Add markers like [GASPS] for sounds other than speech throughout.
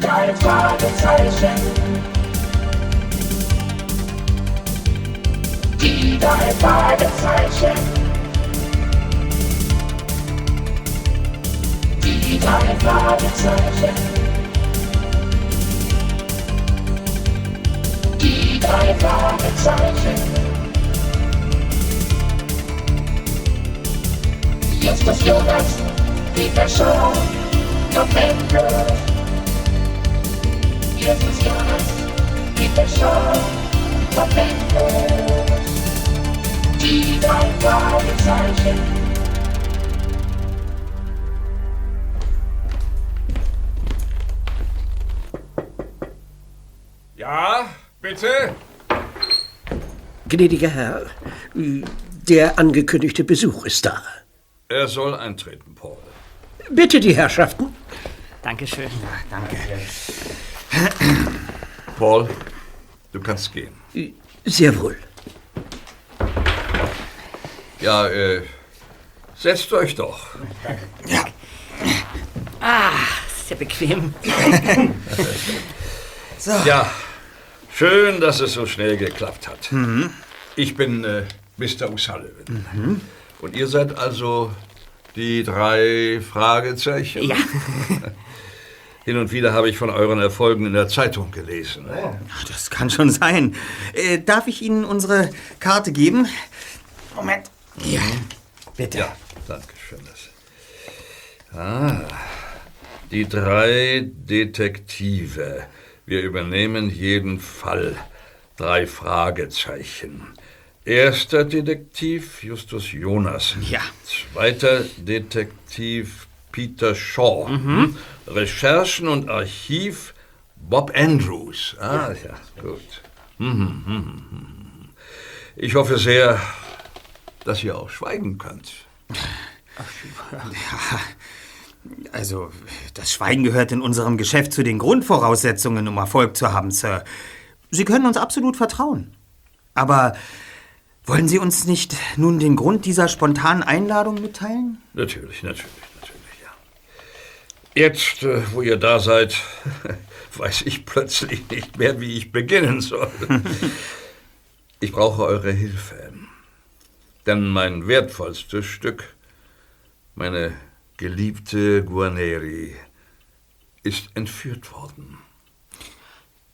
Drei Fragezeichen. Die drei Fragezeichen. Die drei Fragezeichen. Die drei Fragezeichen. Jetzt ist Jonas, die Person, noch endlos. Ja, bitte? Gnädiger Herr, der angekündigte Besuch ist da. Er soll eintreten, Paul. Bitte die Herrschaften. Dankeschön. Danke. Paul, du kannst gehen. Sehr wohl. Ja, äh, setzt euch doch. Ah, sehr bequem. So. Ja, schön, dass es so schnell geklappt hat. Ich bin äh, Mr. O'Sullivan. Und ihr seid also die drei Fragezeichen? Ja. [LAUGHS] Hin und wieder habe ich von euren Erfolgen in der Zeitung gelesen. Ach, Das kann schon sein. Äh, darf ich Ihnen unsere Karte geben? Moment. Ja, bitte. Ja, danke schön. Ah, die drei Detektive. Wir übernehmen jeden Fall. Drei Fragezeichen. Erster Detektiv Justus Jonas. Ja. Zweiter Detektiv Peter Shaw. Recherchen und Archiv Bob Andrews. Ah, ja, gut. Mhm, mhm, mhm. Ich hoffe sehr, dass ihr auch schweigen könnt. Also, das Schweigen gehört in unserem Geschäft zu den Grundvoraussetzungen, um Erfolg zu haben, Sir. Sie können uns absolut vertrauen. Aber wollen Sie uns nicht nun den Grund dieser spontanen Einladung mitteilen? Natürlich, natürlich, ja. Jetzt, äh, wo ihr da seid, [LAUGHS] weiß ich plötzlich nicht mehr, wie ich beginnen soll. [LAUGHS] ich brauche eure Hilfe. Denn mein wertvollstes Stück, meine geliebte Guarneri, ist entführt worden.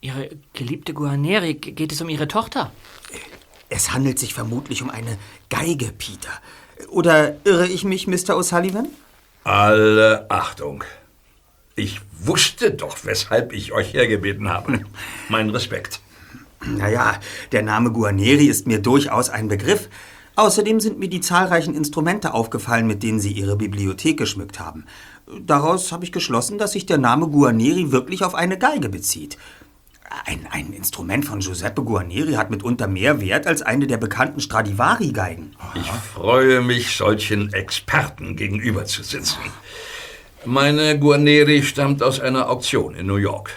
Ihre geliebte Guarneri, geht es um Ihre Tochter? Es handelt sich vermutlich um eine Geige, Peter. Oder irre ich mich, Mr. O'Sullivan? Alle Achtung. Ich wusste doch, weshalb ich euch hergebeten habe. [LAUGHS] Mein Respekt. Naja, der Name Guarneri ist mir durchaus ein Begriff. Außerdem sind mir die zahlreichen Instrumente aufgefallen, mit denen Sie Ihre Bibliothek geschmückt haben. Daraus habe ich geschlossen, dass sich der Name Guarneri wirklich auf eine Geige bezieht. Ein, ein Instrument von Giuseppe Guarneri hat mitunter mehr Wert als eine der bekannten Stradivari-Geigen. Ich freue mich, solchen Experten gegenüber zu sitzen. Meine Guarneri stammt aus einer Auktion in New York.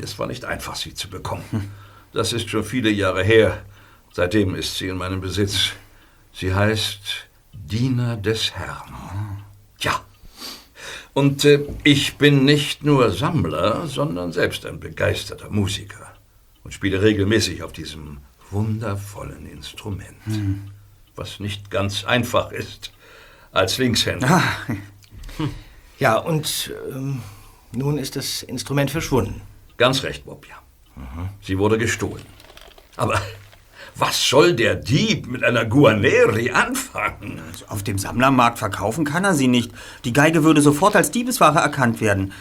Es war nicht einfach, sie zu bekommen. Das ist schon viele Jahre her. Seitdem ist sie in meinem Besitz. Sie heißt Diener des Herrn. Ja. Und äh, ich bin nicht nur Sammler, sondern selbst ein begeisterter Musiker und spiele regelmäßig auf diesem wundervollen Instrument, was nicht ganz einfach ist als Linkshänder. [LAUGHS] [LAUGHS] Ja, und ähm, nun ist das Instrument verschwunden. Ganz recht, Bob, ja. Sie wurde gestohlen. Aber was soll der Dieb mit einer Guarneri anfangen? Auf dem Sammlermarkt verkaufen kann er sie nicht. Die Geige würde sofort als Diebesware erkannt werden.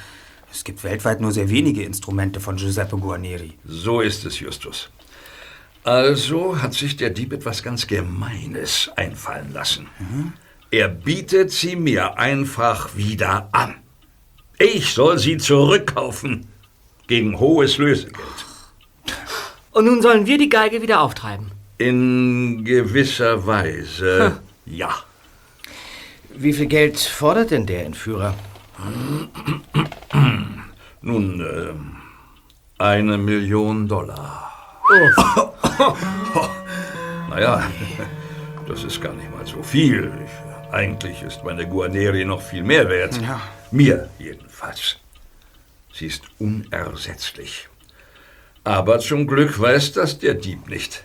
Es gibt weltweit nur sehr wenige Instrumente von Giuseppe Guarneri. So ist es, Justus. Also hat sich der Dieb etwas ganz Gemeines einfallen lassen. Er bietet sie mir einfach wieder an. Ich soll sie zurückkaufen gegen hohes Lösegeld. Und nun sollen wir die Geige wieder auftreiben. In gewisser Weise ja. Wie viel Geld fordert denn der Entführer? Nun, ähm, eine Million Dollar. [LAUGHS] naja, das ist gar nicht mal so viel. Ich, eigentlich ist meine Guarneri noch viel mehr wert. Mir jedenfalls. Sie ist unersetzlich. Aber zum Glück weiß das der Dieb nicht.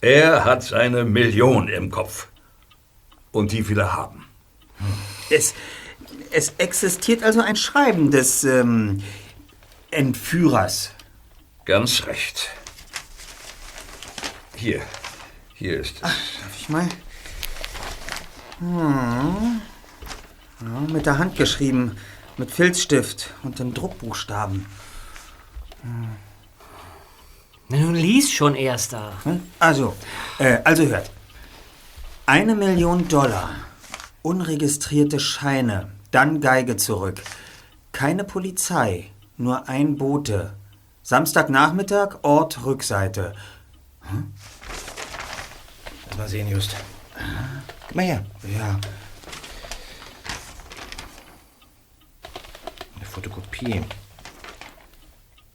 Er hat seine Million im Kopf. Und die will er haben. Es, es existiert also ein Schreiben des ähm, Entführers. Ganz recht. Hier, hier ist es. Darf ich mal? Hm. Ja, mit der Hand geschrieben, mit Filzstift und den Druckbuchstaben. Na, nun lies schon, Erster. Hm? Also, äh, also hört. Eine Million Dollar, unregistrierte Scheine, dann Geige zurück. Keine Polizei, nur ein Bote. Samstagnachmittag, Ort Rückseite. Lass mal sehen, Just. Gib mal her. Ja, Eine Fotokopie.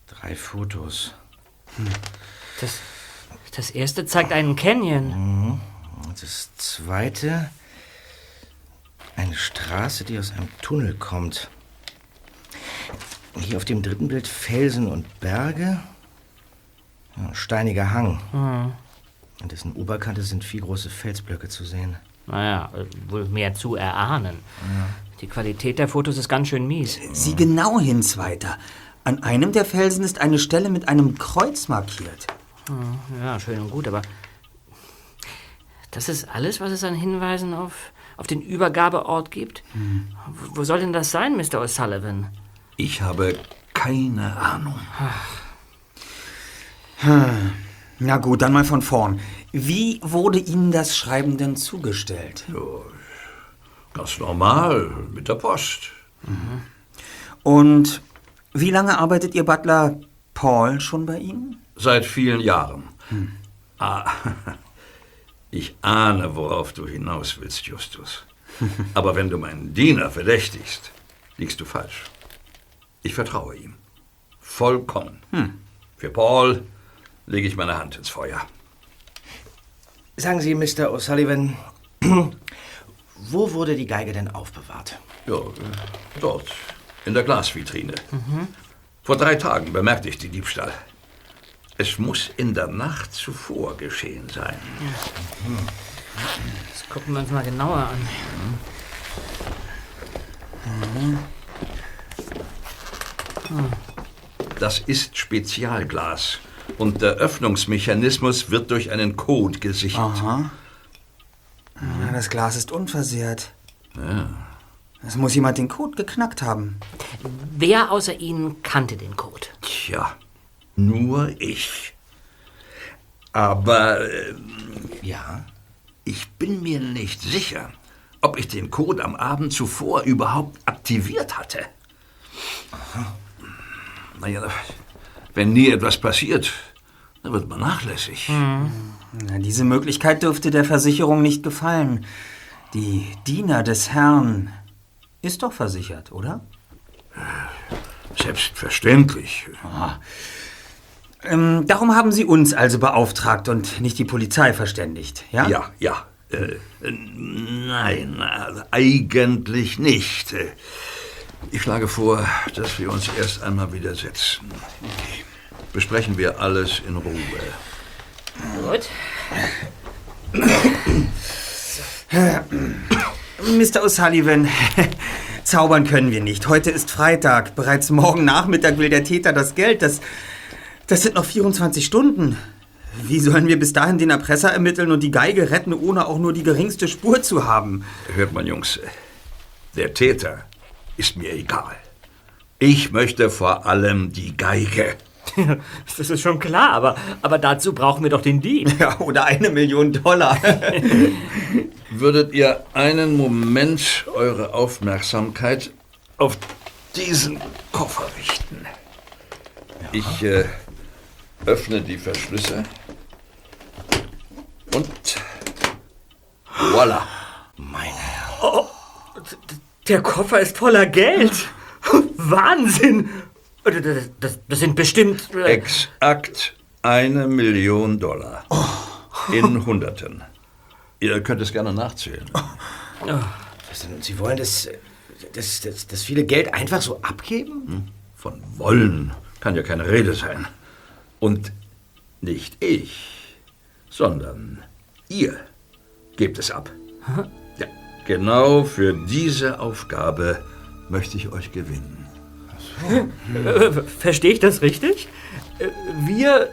Drei Fotos. Das, das erste zeigt einen Canyon. Und das zweite. Eine Straße, die aus einem Tunnel kommt. Hier auf dem dritten Bild Felsen und Berge. Ja, steiniger Hang. An dessen Oberkante sind vier große Felsblöcke zu sehen. Naja, wohl mehr zu erahnen. Die Qualität der Fotos ist ganz schön mies. sieh genau hin, Zweiter. An einem der Felsen ist eine Stelle mit einem Kreuz markiert. Ja, schön und gut, aber das ist alles, was es an Hinweisen auf, auf den Übergabeort gibt? Wo, wo soll denn das sein, Mr. O'Sullivan? Ich habe keine Ahnung. Na gut, dann mal von vorn. Wie wurde Ihnen das Schreiben denn zugestellt? Ganz normal, mit der Post. Und wie lange arbeitet Ihr Butler Paul schon bei Ihnen? Seit vielen Jahren. Ah, [LAUGHS] ich ahne, worauf du hinaus willst, Justus. [LAUGHS] Aber wenn du meinen Diener verdächtigst, liegst du falsch. Ich vertraue ihm. Vollkommen. Für Paul lege ich meine Hand ins Feuer. Sagen Sie, Mr. O'Sullivan, [CLEARS THROAT] wo wurde die Geige denn aufbewahrt? Ja, dort, in der Glasvitrine. Vor drei Tagen bemerkte ich den Diebstahl. Es muss in der Nacht zuvor geschehen sein. Das gucken wir uns mal genauer an. Das ist Spezialglas. Und der Öffnungsmechanismus wird durch einen Code gesichert. Aha. Ja, das Glas ist unversehrt. Es muss jemand den Code geknackt haben. Wer außer Ihnen kannte den Code? Tja, nur ich. Aber äh, Ja. ich bin mir nicht sicher, ob ich den Code am Abend zuvor überhaupt aktiviert hatte. Naja, wenn nie etwas passiert, dann wird man nachlässig. Na, diese Möglichkeit dürfte der Versicherung nicht gefallen. Die Diener des Herrn ist doch versichert, oder? Selbstverständlich. Ähm, darum haben Sie uns also beauftragt und nicht die Polizei verständigt, ja? Ja, ja. Äh, äh, nein, also eigentlich nicht. Äh, Ich schlage vor, dass wir uns erst einmal wieder setzen. Besprechen wir alles in Ruhe. Gut. Mr. O'Sullivan, [LAUGHS] zaubern können wir nicht. Heute ist Freitag. Bereits morgen Nachmittag will der Täter das Geld. Das, das sind noch 24 Stunden. Wie sollen wir bis dahin den Erpresser ermitteln und die Geige retten, ohne auch nur die geringste Spur zu haben? Hört mal, Jungs, der Täter ist mir egal. Ich möchte vor allem die Geige. [LAUGHS] Das ist schon klar, aber, aber dazu brauchen wir doch den Dieb. Ja, oder eine Million Dollar. [LAUGHS] Würdet ihr einen Moment eure Aufmerksamkeit auf diesen Koffer richten? Ich äh, öffne die Verschlüsse und voilà. Der Koffer ist voller Geld. [LAUGHS] Wahnsinn. Das, das, das sind bestimmt... äh, Exakt eine Million Dollar. In Hunderten. Ihr könnt es gerne nachzählen. Und Sie wollen das, das, das, das viele Geld einfach so abgeben? Von wollen kann ja keine Rede sein. Und nicht ich, sondern ihr gebt es ab. Ja, genau für diese Aufgabe möchte ich euch gewinnen. Äh, Verstehe ich das richtig? Äh, Wir,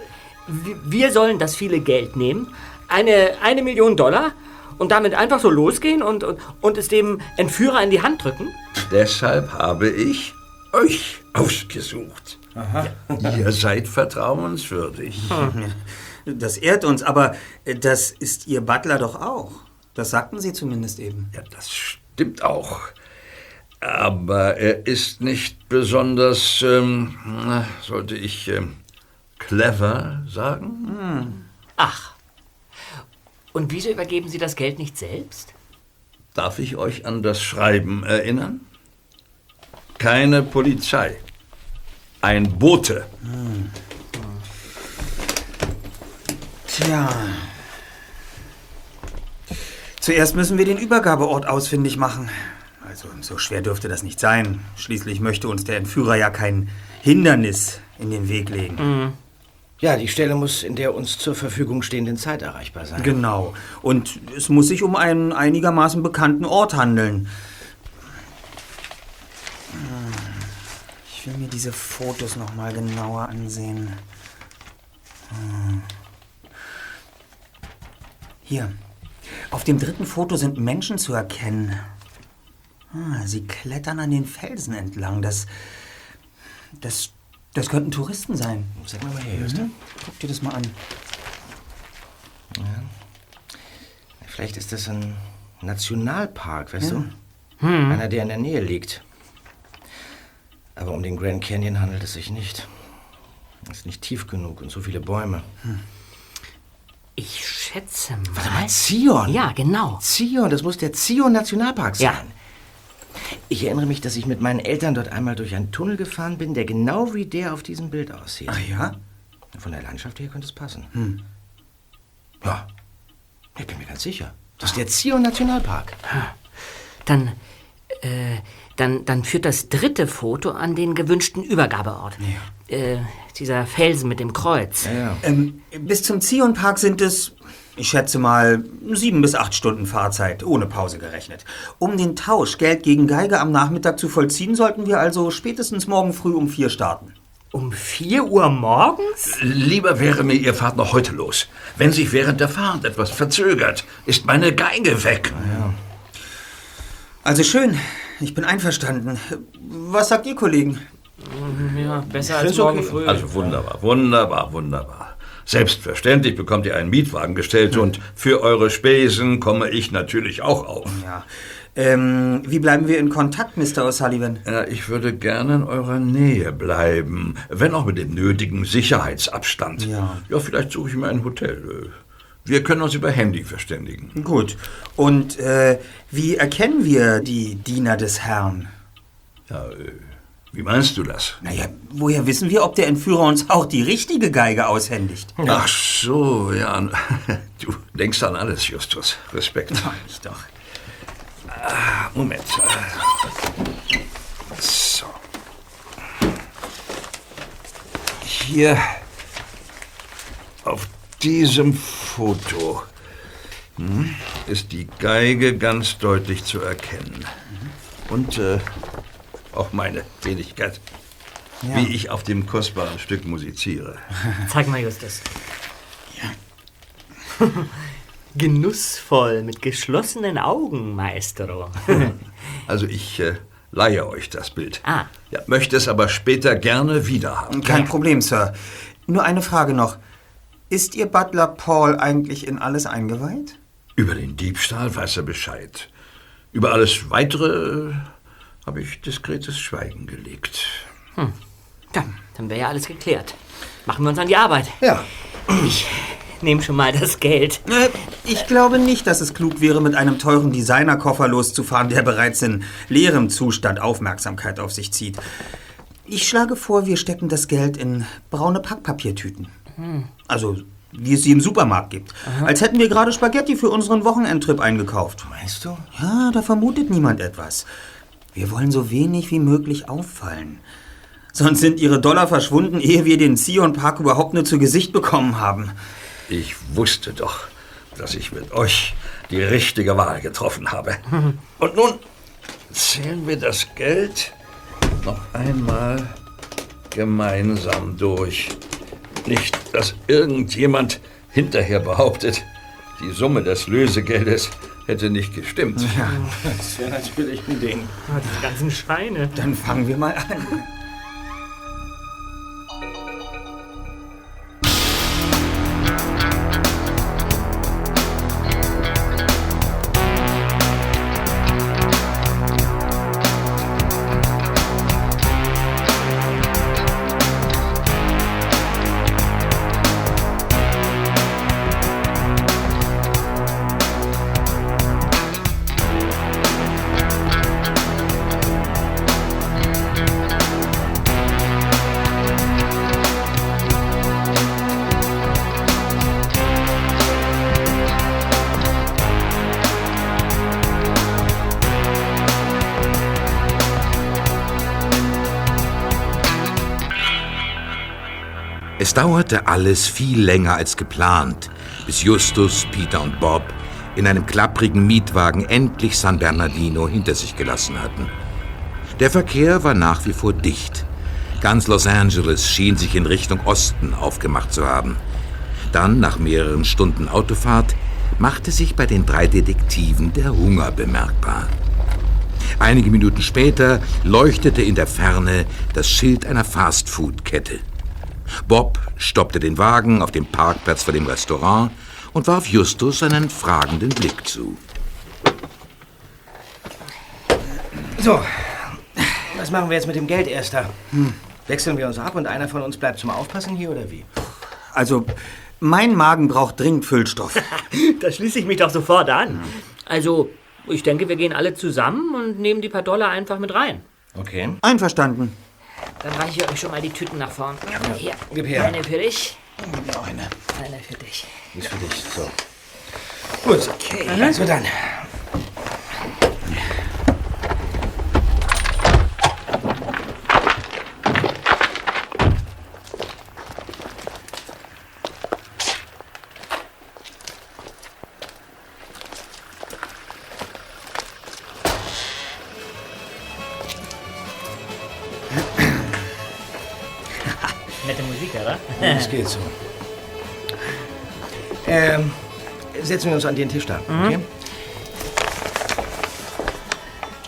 wir- sollen das viele Geld nehmen, eine, eine Million Dollar, und damit einfach so losgehen und, und, und es dem Entführer in die Hand drücken? Deshalb habe ich euch ausgesucht. Ihr seid vertrauenswürdig. [LAUGHS] Das ehrt uns, aber das ist Ihr Butler doch auch. Das sagten Sie zumindest eben. Ja, das stimmt auch. Aber er ist nicht besonders, ähm, sollte ich ähm, clever sagen? Ach. Und wieso übergeben Sie das Geld nicht selbst? Darf ich euch an das Schreiben erinnern? Keine Polizei. Ein Bote. Tja. Zuerst müssen wir den Übergabeort ausfindig machen. Also, so schwer dürfte das nicht sein. Schließlich möchte uns der Entführer ja kein Hindernis in den Weg legen. Ja, die Stelle muss in der uns zur Verfügung stehenden Zeit erreichbar sein. Genau. Und es muss sich um einen einigermaßen bekannten Ort handeln. Ich will mir diese Fotos noch mal genauer ansehen. Hm. Hier. Auf dem dritten Foto sind Menschen zu erkennen. Ah, sie klettern an den Felsen entlang. Das. Das. Das könnten Touristen sein. Sag mal mal her, Justus. Guck dir das mal an. Vielleicht ist das ein Nationalpark, weißt du? Einer, der in der Nähe liegt. Aber um den Grand Canyon handelt es sich nicht. Es ist nicht tief genug und so viele Bäume. Ich schätze mal. Zion! Ja, genau. Zion, das muss der Zion Nationalpark sein. Ja. Ich erinnere mich, dass ich mit meinen Eltern dort einmal durch einen Tunnel gefahren bin, der genau wie der auf diesem Bild aussieht. Ah ja? Von der Landschaft her könnte es passen. Ja, ich bin mir ganz sicher. Das ist der Zion Nationalpark. Dann, äh, dann, dann führt das dritte Foto an den gewünschten Übergabeort. Äh, dieser Felsen mit dem Kreuz. Ja, ja. Ähm, bis zum Zion-Park sind es, ich schätze mal, sieben bis acht Stunden Fahrzeit, ohne Pause gerechnet. Um den Tausch Geld gegen Geige am Nachmittag zu vollziehen, sollten wir also spätestens morgen früh um vier starten. Um 4 Uhr morgens? Lieber wäre mir, ihr fahrt noch heute los. Wenn sich während der Fahrt etwas verzögert, ist meine Geige weg. Also schön, ich bin einverstanden. Was sagt ihr, Kollegen? Ja, besser als morgen früh. Also wunderbar, wunderbar, wunderbar. Selbstverständlich bekommt ihr einen Mietwagen gestellt und für eure Spesen komme ich natürlich auch auf. Ja. Ähm, wie bleiben wir in Kontakt, Mr. O'Sullivan? Ja, ich würde gerne in eurer Nähe bleiben, wenn auch mit dem nötigen Sicherheitsabstand. Ja. Ja, vielleicht suche ich mir ein Hotel. Wir können uns über Handy verständigen. Gut. Und äh, wie erkennen wir die Diener des Herrn? Ja, äh, wie meinst du das? Naja, woher wissen wir, ob der Entführer uns auch die richtige Geige aushändigt? Ach so, ja. [LAUGHS] Du denkst an alles, Justus. Respekt. Ich doch. Moment. So. Hier auf diesem Foto hm, ist die Geige ganz deutlich zu erkennen. Und äh, auch meine Wenigkeit, wie ich auf dem kostbaren Stück musiziere. [LAUGHS] Zeig mal, Justus. Ja. [LAUGHS] Genussvoll, mit geschlossenen Augen, Maestro. [LAUGHS] Also ich äh, leihe euch das Bild. Ah. Ja, möchte es aber später gerne wieder haben. Kein Problem, Sir. Nur eine Frage noch. Ist Ihr Butler Paul eigentlich in alles eingeweiht? Über den Diebstahl weiß er Bescheid. Über alles Weitere habe ich diskretes Schweigen gelegt. Ja, dann wäre ja alles geklärt. Machen wir uns an die Arbeit. Ja. Ich nehme schon mal das Geld. Ich glaube nicht, dass es klug wäre, mit einem teuren Designerkoffer loszufahren, der bereits in leerem Zustand Aufmerksamkeit auf sich zieht. Ich schlage vor, wir stecken das Geld in braune Packpapiertüten. Also, wie es sie im Supermarkt gibt. Als hätten wir gerade Spaghetti für unseren Wochenendtrip eingekauft. Meinst du? Ja, da vermutet niemand etwas. Wir wollen so wenig wie möglich auffallen. Sonst sind Ihre Dollar verschwunden, ehe wir den Zion Park überhaupt nur zu Gesicht bekommen haben. Ich wusste doch, dass ich mit euch die richtige Wahl getroffen habe. [LAUGHS] Und nun zählen wir das Geld noch einmal gemeinsam durch. Nicht, dass irgendjemand hinterher behauptet, die Summe des Lösegeldes hätte nicht gestimmt. Das wäre natürlich ein Ding. Ah, die ganzen Scheine. Dann fangen wir mal an. Dauerte alles viel länger als geplant, bis Justus, Peter und Bob in einem klapprigen Mietwagen endlich San Bernardino hinter sich gelassen hatten. Der Verkehr war nach wie vor dicht. Ganz Los Angeles schien sich in Richtung Osten aufgemacht zu haben. Dann, nach mehreren Stunden Autofahrt, machte sich bei den drei Detektiven der Hunger bemerkbar. Einige Minuten später leuchtete in der Ferne das Schild einer Fastfood-Kette. Bob stoppte den Wagen auf dem Parkplatz vor dem Restaurant und warf Justus einen fragenden Blick zu. So, was machen wir jetzt mit dem Geld, Erster? Wechseln wir uns ab und einer von uns bleibt zum Aufpassen hier oder wie? Also, mein Magen braucht dringend Füllstoff. [LAUGHS] Da schließe ich mich doch sofort an. Also, ich denke, wir gehen alle zusammen und nehmen die paar Dollar einfach mit rein. Okay. Einverstanden. Dann reiche ich euch schon mal die Tüten nach vorn. Hier, Gib her. eine für dich, Noch eine. eine für dich. Die ist für dich. So. Gut, okay. Also dann. Geht so. Ähm, setzen wir uns an den Tisch da, okay?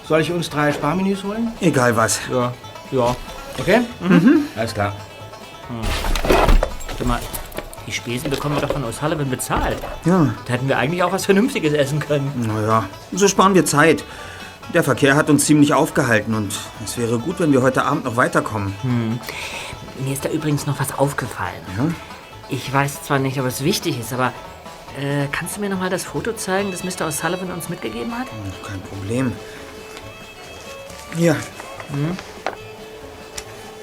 Soll ich uns drei Sparmenüs holen? Egal was. Ja. Ja. Okay? Alles klar. Warte mal, die Spesen bekommen wir doch von O'Sullivan bezahlt. Ja, Da hätten wir eigentlich auch was Vernünftiges essen können. naja, so sparen wir Zeit. Der Verkehr hat uns ziemlich aufgehalten und es wäre gut, wenn wir heute Abend noch weiterkommen. Mir ist da übrigens noch was aufgefallen. Ich weiß zwar nicht, ob es wichtig ist, aber äh, kannst du mir noch mal das Foto zeigen, das Mr. O'Sullivan uns mitgegeben hat? Kein Problem. Hier.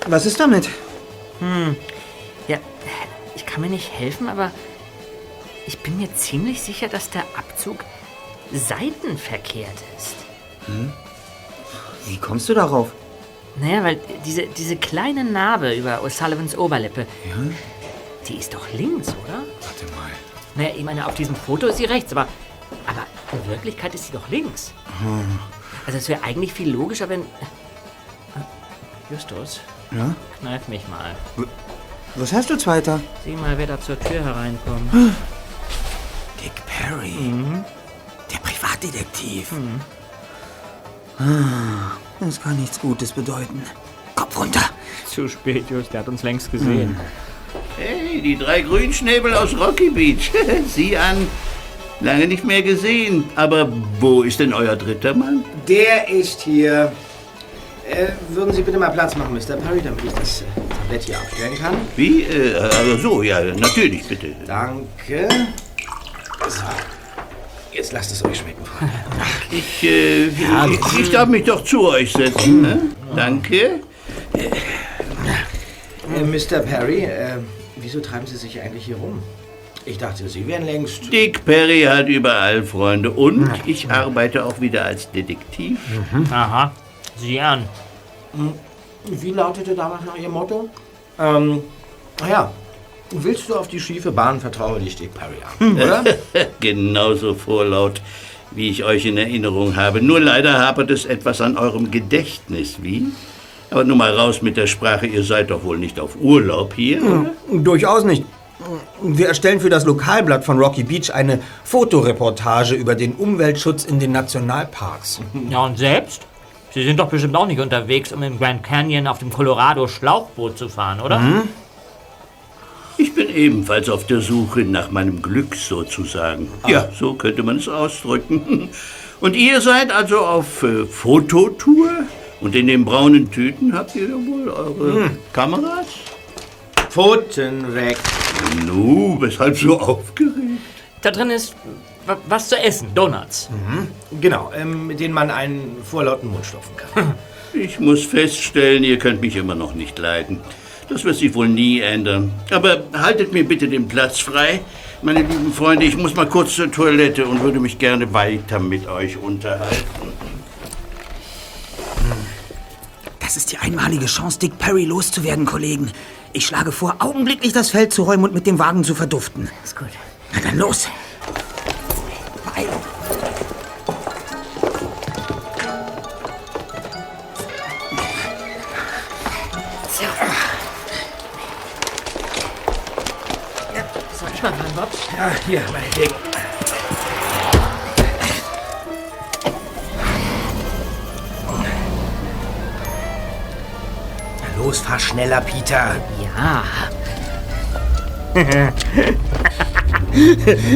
Was ist damit? Ja, ich kann mir nicht helfen, aber ich bin mir ziemlich sicher, dass der Abzug seitenverkehrt ist. Wie kommst du darauf? Naja, weil diese, diese kleine Narbe über O'Sullivans Oberlippe, die ist doch links, oder? Warte mal. Naja, ich meine, auf diesem Foto ist sie rechts, aber, aber in Wirklichkeit ist sie doch links. Also es wäre eigentlich viel logischer, wenn... Justus, Ja? kneif mich mal. Was hast du, Zweiter? Sieh mal, wer da zur Tür hereinkommt. [GASPS] Dick Perry. Der Privatdetektiv. Ah, das kann nichts Gutes bedeuten. Kopf runter. Zu spät, Just, der hat uns längst gesehen. Hey, die drei Grünschnäbel aus Rocky Beach. [LAUGHS] Sieh an. Lange nicht mehr gesehen. Aber wo ist denn euer dritter Mann? Der ist hier. Äh, würden Sie bitte mal Platz machen, Mr. Perry, damit ich das äh, Tablett hier abstellen kann? Wie? Äh, also so, ja, natürlich, bitte. Danke. So. Jetzt lasst es euch schmecken. Ich, äh, ich, ich darf mich doch zu euch setzen. Ne? Danke. Äh, Mr. Perry, äh, wieso treiben Sie sich eigentlich hier rum? Ich dachte, Sie wären längst. Dick Perry hat überall Freunde und ich arbeite auch wieder als Detektiv. Aha, sieh an. Wie lautete damals noch Ihr Motto? Ähm, naja, willst du auf die schiefe Bahn, vertraue dich Dick Perry an, oder? [LAUGHS] Genauso vorlaut, wie ich euch in Erinnerung habe. Nur leider hapert es etwas an eurem Gedächtnis, wie? Aber nun mal raus mit der Sprache, ihr seid doch wohl nicht auf Urlaub hier, oder? Durchaus nicht. Wir erstellen für das Lokalblatt von Rocky Beach eine Fotoreportage über den Umweltschutz in den Nationalparks. Ja, und selbst? Sie sind doch bestimmt auch nicht unterwegs, um im Grand Canyon auf dem Colorado Schlauchboot zu fahren, oder? Ich bin ebenfalls auf der Suche nach meinem Glück sozusagen. Ja, so könnte man es ausdrücken. [LAUGHS] Und ihr seid also auf äh, Fototour? Und in den braunen Tüten habt ihr wohl eure Kameras? Pfoten weg. Nu, weshalb so aufgeregt? Da drin ist wa- was zu essen, Donuts. Genau, ähm, mit denen man einen vorlauten Mund stopfen kann. Ich muss feststellen, ihr könnt mich immer noch nicht leiden. Das wird sich wohl nie ändern. Aber haltet mir bitte den Platz frei. Meine lieben Freunde, ich muss mal kurz zur Toilette und würde mich gerne weiter mit euch unterhalten. Das ist die einmalige Chance, Dick Perry loszuwerden, Kollegen. Ich schlage vor, augenblicklich das Feld zu räumen und mit dem Wagen zu verduften. Ist gut. Na dann los. Ja, hier, meine Dick. Na los, fahr schneller, Peter. Ja. [LAUGHS]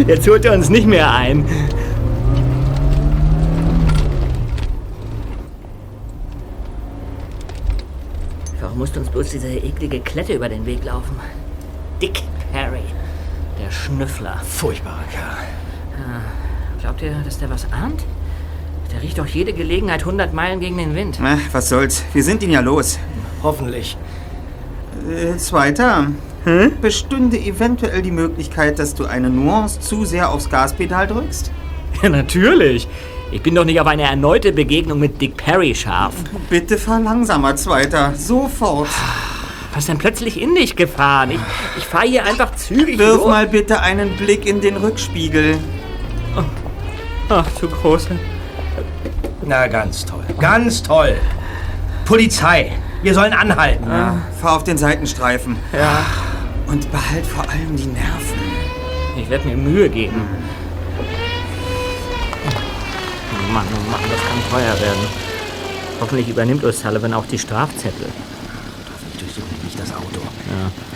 Jetzt holt er uns nicht mehr ein. Warum musste uns bloß diese eklige Klette über den Weg laufen? Dick Schnüffler. Furchtbarer Kerl. Glaubt ihr, dass der was ahnt? Der riecht doch jede Gelegenheit 100 Meilen gegen den Wind. Na, was soll's. Wir sind ihn ja los. Hoffentlich. Äh, Zweiter. Bestünde eventuell die Möglichkeit, dass du eine Nuance zu sehr aufs Gaspedal drückst? [LAUGHS] Ja, natürlich. Ich bin doch nicht auf eine erneute Begegnung mit Dick Perry scharf. Bitte fahr langsamer, Zweiter. Sofort. Was ist denn plötzlich in dich gefahren? Ich, ich fahre hier einfach zügig Wirf los. mal bitte einen Blick in den Rückspiegel. Ach, du Große. Na, ganz toll. Ganz toll. Polizei, wir sollen anhalten. Fahr auf den Seitenstreifen. Ja, Und behalt vor allem die Nerven. ich werde mir Mühe geben. Oh Mann, oh Mann, das kann teuer werden. Hoffentlich übernimmt O'Sullivan auch die Strafzettel. Auto.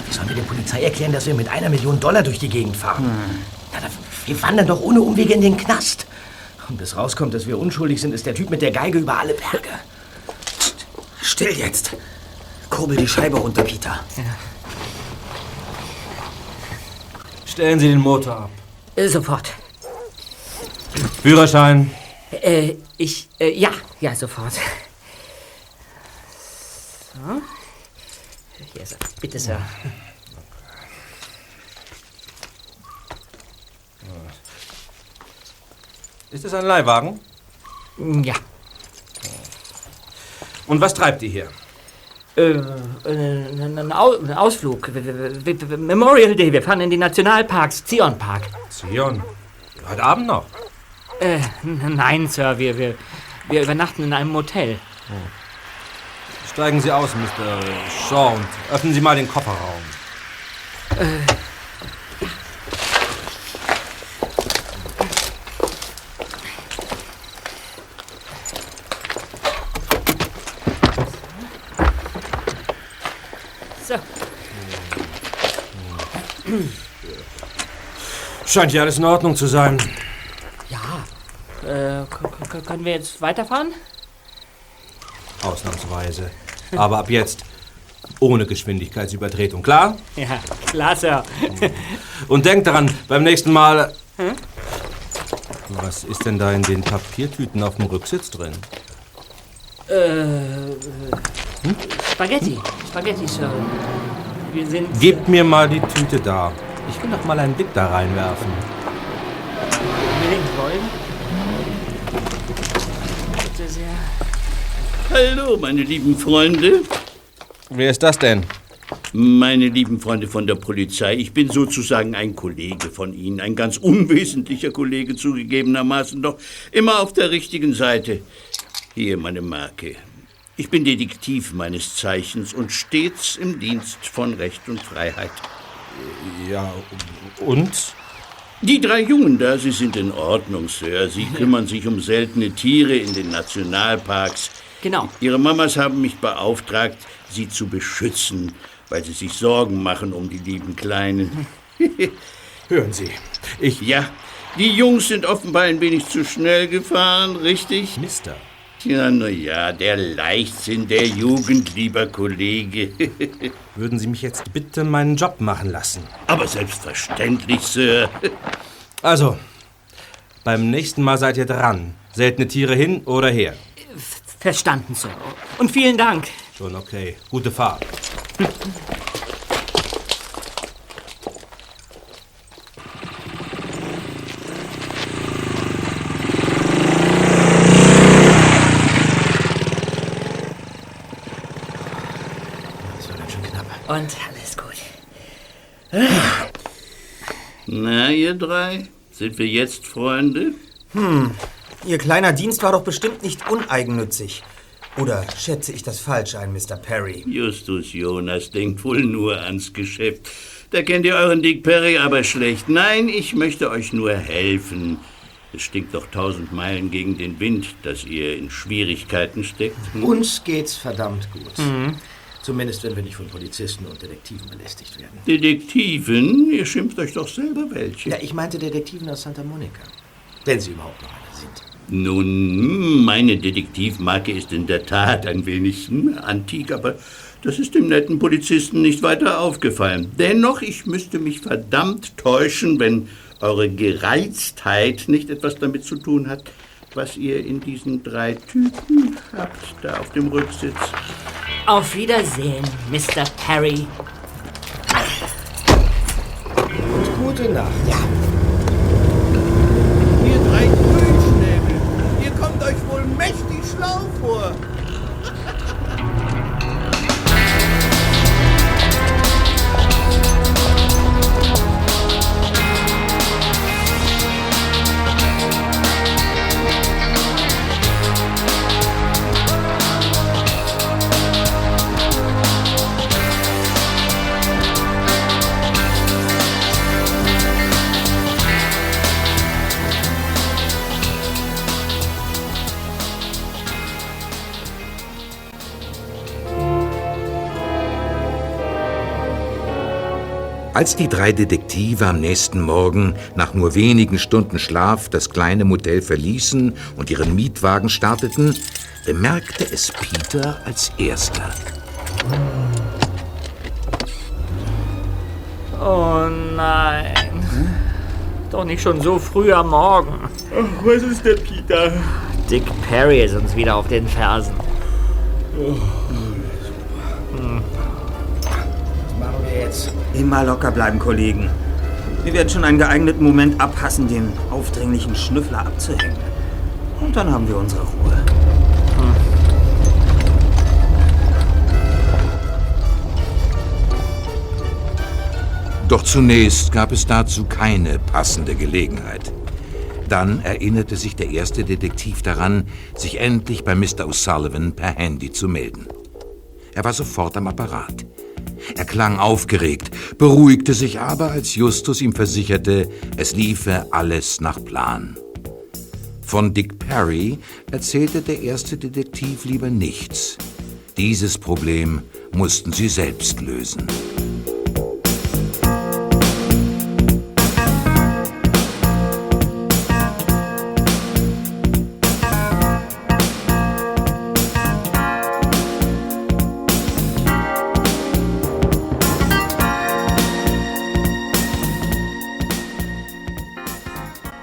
Wie sollen wir der Polizei erklären, dass wir mit einer Million Dollar durch die Gegend fahren? Na, da- wir wandern doch ohne Umwege in den Knast. Und bis rauskommt, dass wir unschuldig sind, ist der Typ mit der Geige über alle Berge. Still jetzt. Kurbel die Scheibe runter, Peter. Stellen Sie den Motor ab. Äh, sofort. Führerschein. Äh, ich, äh, ja, ja, sofort. So. Hier ist er. Bitte, Sir. Ist es ein Leihwagen? Ja. Und was treibt ihr hier? Äh, ein, ein Au- ein Ausflug. Memorial Day. Wir fahren in die Nationalparks. Zion Park. Zion. Heute Abend noch. Äh, nein, Sir. Wir, wir, wir übernachten in einem Motel. Steigen Sie aus, Mr. Shaw, und öffnen Sie mal den Kofferraum. So. Scheint ja alles in Ordnung zu sein. Ja. Äh, können wir jetzt weiterfahren? Ausnahmsweise. Aber ab jetzt ohne Geschwindigkeitsübertretung, klar? Ja, klar, Sir. [LAUGHS] Und denkt daran, beim nächsten Mal. Was ist denn da in den Papiertüten auf dem Rücksitz drin? Äh, Spaghetti. Spaghetti, Sir. Wir sind. Gebt mir mal die Tüte da. Ich will noch mal einen Blick da reinwerfen. unbedingt wollen. Bitte sehr. Hallo, meine lieben Freunde. Wer ist das denn? Meine lieben Freunde von der Polizei, ich bin sozusagen ein Kollege von Ihnen, ein ganz unwesentlicher Kollege zugegebenermaßen, doch immer auf der richtigen Seite. Hier meine Marke. Ich bin Detektiv meines Zeichens und stets im Dienst von Recht und Freiheit. Ja, und? Die drei Jungen da, sie sind in Ordnung, Sir. Sie kümmern sich um seltene Tiere in den Nationalparks. Genau. Ihre Mamas haben mich beauftragt, sie zu beschützen, weil sie sich Sorgen machen um die lieben Kleinen. [LAUGHS] Hören Sie, ich... Ja, die Jungs sind offenbar ein wenig zu schnell gefahren, richtig? Mister. Ja, na ja, der Leichtsinn der Jugend, lieber Kollege. [LAUGHS] Würden Sie mich jetzt bitte meinen Job machen lassen? Aber selbstverständlich, Sir. Also, beim nächsten Mal seid ihr dran. Seltene Tiere hin oder her. Verstanden, Sir. Und vielen Dank. Schon okay. Gute Fahrt. Das war ganz schön knapp. Und alles gut. Na, ihr drei, sind wir jetzt Freunde? Ihr kleiner Dienst war doch bestimmt nicht uneigennützig. Oder schätze ich das falsch ein, Mr. Perry? Justus Jonas denkt wohl nur ans Geschäft. Da kennt ihr euren Dick Perry aber schlecht. Nein, ich möchte euch nur helfen. Es stinkt doch tausend Meilen gegen den Wind, dass ihr in Schwierigkeiten steckt. Hm? Uns geht's verdammt gut. Zumindest, wenn wir nicht von Polizisten und Detektiven belästigt werden. Detektiven, ihr schimpft euch doch selber welche. Ja, ich meinte Detektiven aus Santa Monica. Wenn sie überhaupt noch eine sind. Nun, meine Detektivmarke ist in der Tat ein wenig hm, antik, aber das ist dem netten Polizisten nicht weiter aufgefallen. Dennoch, ich müsste mich verdammt täuschen, wenn eure Gereiztheit nicht etwas damit zu tun hat, was ihr in diesen drei Typen habt, da auf dem Rücksitz. Auf Wiedersehen, Mr. Perry. Gute Nacht. Ja. Ihr drei Grünschnäbel, ihr kommt euch wohl mächtig schlau vor. Als die drei Detektive am nächsten Morgen nach nur wenigen Stunden Schlaf das kleine Motel verließen und ihren Mietwagen starteten, bemerkte es Peter als erster. Oh nein. Doch nicht schon so früh am Morgen. was ist denn, Peter? Dick Perry ist uns wieder auf den Fersen. Was jetzt? Immer locker bleiben, Kollegen. Wir werden schon einen geeigneten Moment abpassen, den aufdringlichen Schnüffler abzuhängen. Und dann haben wir unsere Ruhe. Doch zunächst gab es dazu keine passende Gelegenheit. Dann erinnerte sich der erste Detektiv daran, sich endlich bei Mr. O'Sullivan per Handy zu melden. Er war sofort am Apparat. Er klang aufgeregt, beruhigte sich aber, als Justus ihm versicherte, es liefe alles nach Plan. Von Dick Perry erzählte der erste Detektiv lieber nichts. Dieses Problem mussten sie selbst lösen.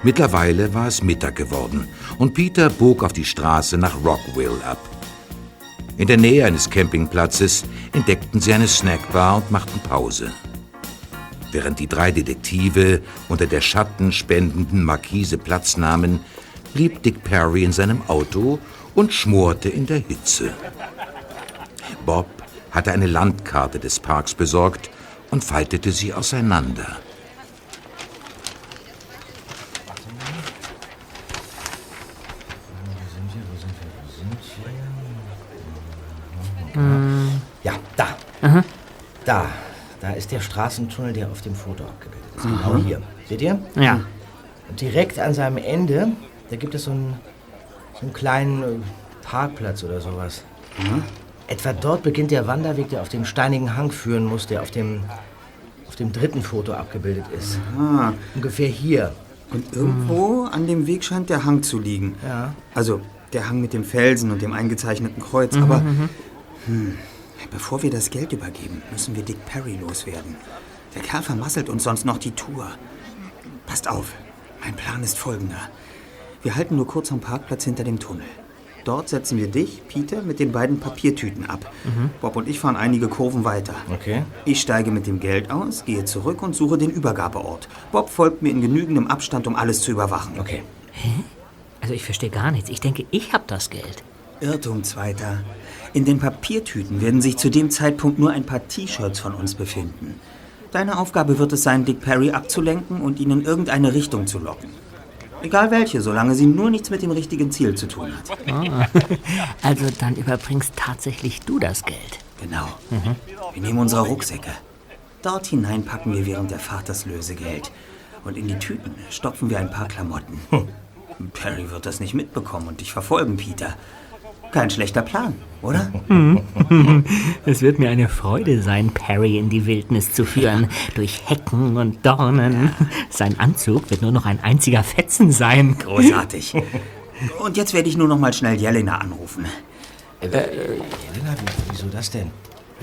Mittlerweile war es Mittag geworden und Peter bog auf die Straße nach Rockville ab. In der Nähe eines Campingplatzes entdeckten sie eine Snackbar und machten Pause. Während die drei Detektive unter der schattenspendenden Markise Platz nahmen, blieb Dick Perry in seinem Auto und schmorte in der Hitze. Bob hatte eine Landkarte des Parks besorgt und faltete sie auseinander. Ja, da. Da. Da ist der Straßentunnel, der auf dem Foto abgebildet ist. Genau hier. Seht ihr? Ja. Und direkt an seinem Ende, da gibt es so einen, so einen kleinen äh, Parkplatz oder sowas. Etwa dort beginnt der Wanderweg, der auf den steinigen Hang führen muss, der auf dem, auf dem dritten Foto abgebildet ist. Ah, Ungefähr hier. und irgendwo an dem Weg scheint der Hang zu liegen. Ja. Also der Hang mit dem Felsen und dem eingezeichneten Kreuz. Aber hm, bevor wir das Geld übergeben, müssen wir Dick Perry loswerden. Der Kerl vermasselt uns sonst noch die Tour. Passt auf, mein Plan ist folgender. Wir halten nur kurz am Parkplatz hinter dem Tunnel. Dort setzen wir dich, Peter, mit den beiden Papiertüten ab. Bob und ich fahren einige Kurven weiter. Okay. Ich steige mit dem Geld aus, gehe zurück und suche den Übergabeort. Bob folgt mir in genügendem Abstand, um alles zu überwachen. Okay. Also ich verstehe gar nichts. Ich denke, ich habe das Geld. Irrtum, Zweiter. In den Papiertüten werden sich zu dem Zeitpunkt nur ein paar T-Shirts von uns befinden. Deine Aufgabe wird es sein, Dick Perry abzulenken und ihn in irgendeine Richtung zu locken. Egal welche, solange sie nur nichts mit dem richtigen Ziel zu tun hat. [LAUGHS] Also dann überbringst tatsächlich du das Geld. Genau. Wir nehmen unsere Rucksäcke. Dort hinein packen wir während der Fahrt das Lösegeld. Und in die Tüten stopfen wir ein paar Klamotten. Perry wird das nicht mitbekommen und dich verfolgen, Peter. Kein schlechter Plan, oder? [LAUGHS] Es wird mir eine Freude sein, Perry in die Wildnis zu führen. Durch Hecken und Dornen. Sein Anzug wird nur noch ein einziger Fetzen sein. Großartig. [LAUGHS] Und jetzt werde ich nur noch mal schnell Jelena anrufen. Helena, wie- wieso das denn?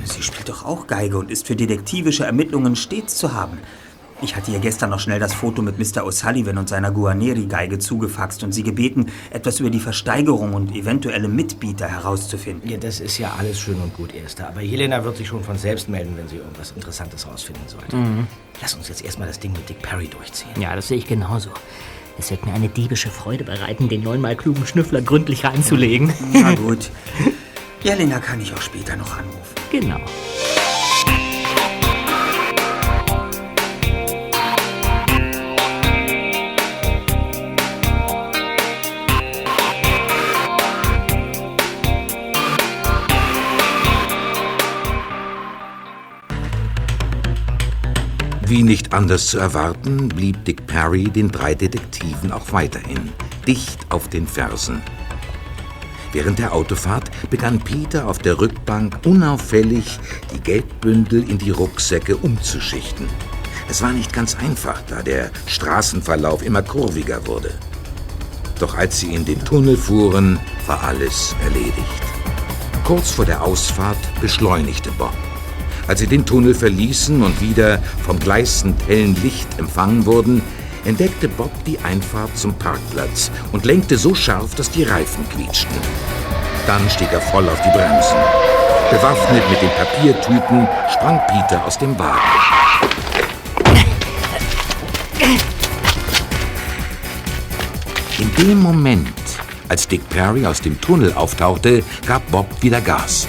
Sie spielt doch auch Geige und ist für detektivische Ermittlungen stets zu haben. Ich hatte ihr gestern noch schnell das Foto mit Mr. O'Sullivan und seiner Guarneri-Geige zugefaxt und sie gebeten, etwas über die Versteigerung und eventuelle Mitbieter herauszufinden. Ja, das ist ja alles schön und gut, Erster. Aber Helena wird sich schon von selbst melden, wenn sie irgendwas Interessantes rausfinden sollte. Lass uns jetzt erstmal das Ding mit Dick Perry durchziehen. Ja, das sehe ich genauso. Es wird mir eine diebische Freude bereiten, den neunmal klugen Schnüffler gründlich reinzulegen. Na [LAUGHS] gut. Jelena kann ich auch später noch anrufen. Genau. Wie nicht anders zu erwarten, blieb Dick Perry den drei Detektiven auch weiterhin dicht auf den Fersen. Während der Autofahrt begann Peter auf der Rückbank unauffällig die Geldbündel in die Rucksäcke umzuschichten. Es war nicht ganz einfach, da der Straßenverlauf immer kurviger wurde. Doch als sie in den Tunnel fuhren, war alles erledigt. Kurz vor der Ausfahrt beschleunigte Bob. Als sie den Tunnel verließen und wieder vom gleißend hellen Licht empfangen wurden, entdeckte Bob die Einfahrt zum Parkplatz und lenkte so scharf, dass die Reifen quietschten. Dann stieg er voll auf die Bremsen. Bewaffnet mit den Papiertüten sprang Peter aus dem Wagen. In dem Moment, als Dick Perry aus dem Tunnel auftauchte, gab Bob wieder Gas.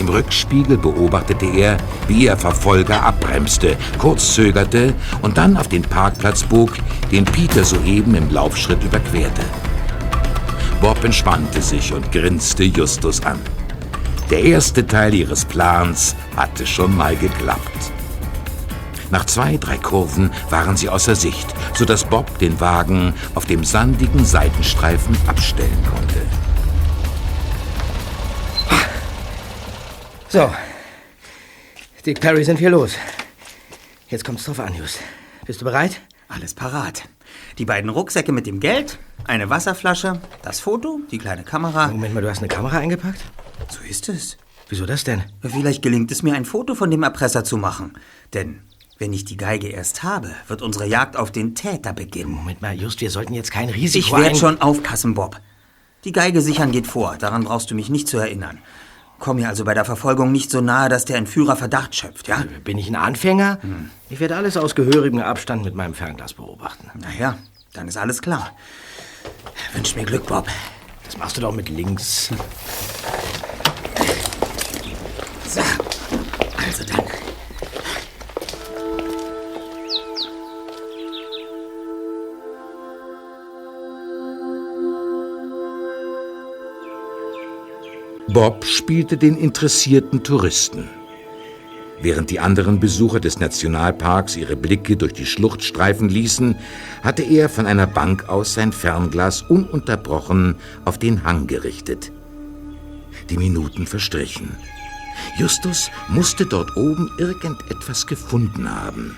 Im Rückspiegel beobachtete er, wie ihr Verfolger abbremste, kurz zögerte und dann auf den Parkplatz bog, den Peter soeben im Laufschritt überquerte. Bob entspannte sich und grinste Justus an. Der erste Teil ihres Plans hatte schon mal geklappt. Nach zwei, drei Kurven waren sie außer Sicht, sodass Bob den Wagen auf dem sandigen Seitenstreifen abstellen konnte. So. Dick Perry sind wir los. Jetzt kommt's drauf an, Just. Bist du bereit? Alles parat. Die beiden Rucksäcke mit dem Geld, eine Wasserflasche, das Foto, die kleine Kamera. Moment mal, du hast eine Kamera eingepackt? So ist es. Wieso das denn? Vielleicht gelingt es mir, ein Foto von dem Erpresser zu machen. Denn wenn ich die Geige erst habe, wird unsere Jagd auf den Täter beginnen. Moment mal, Just, wir sollten jetzt kein Risiko Ich werde schon aufpassen, Bob. Die Geige sichern geht vor, daran brauchst du mich nicht zu erinnern. Komm mir also bei der Verfolgung nicht so nahe, dass der Entführer Verdacht schöpft, ja? Bin ich ein Anfänger? Ich werde alles aus gehörigem Abstand mit meinem Fernglas beobachten. Naja, dann ist alles klar. Wünsch mir Glück, Bob. Das machst du doch mit links. So. Bob spielte den interessierten Touristen. Während die anderen Besucher des Nationalparks ihre Blicke durch die Schlucht streifen ließen, hatte er von einer Bank aus sein Fernglas ununterbrochen auf den Hang gerichtet. Die Minuten verstrichen. Justus musste dort oben irgendetwas gefunden haben.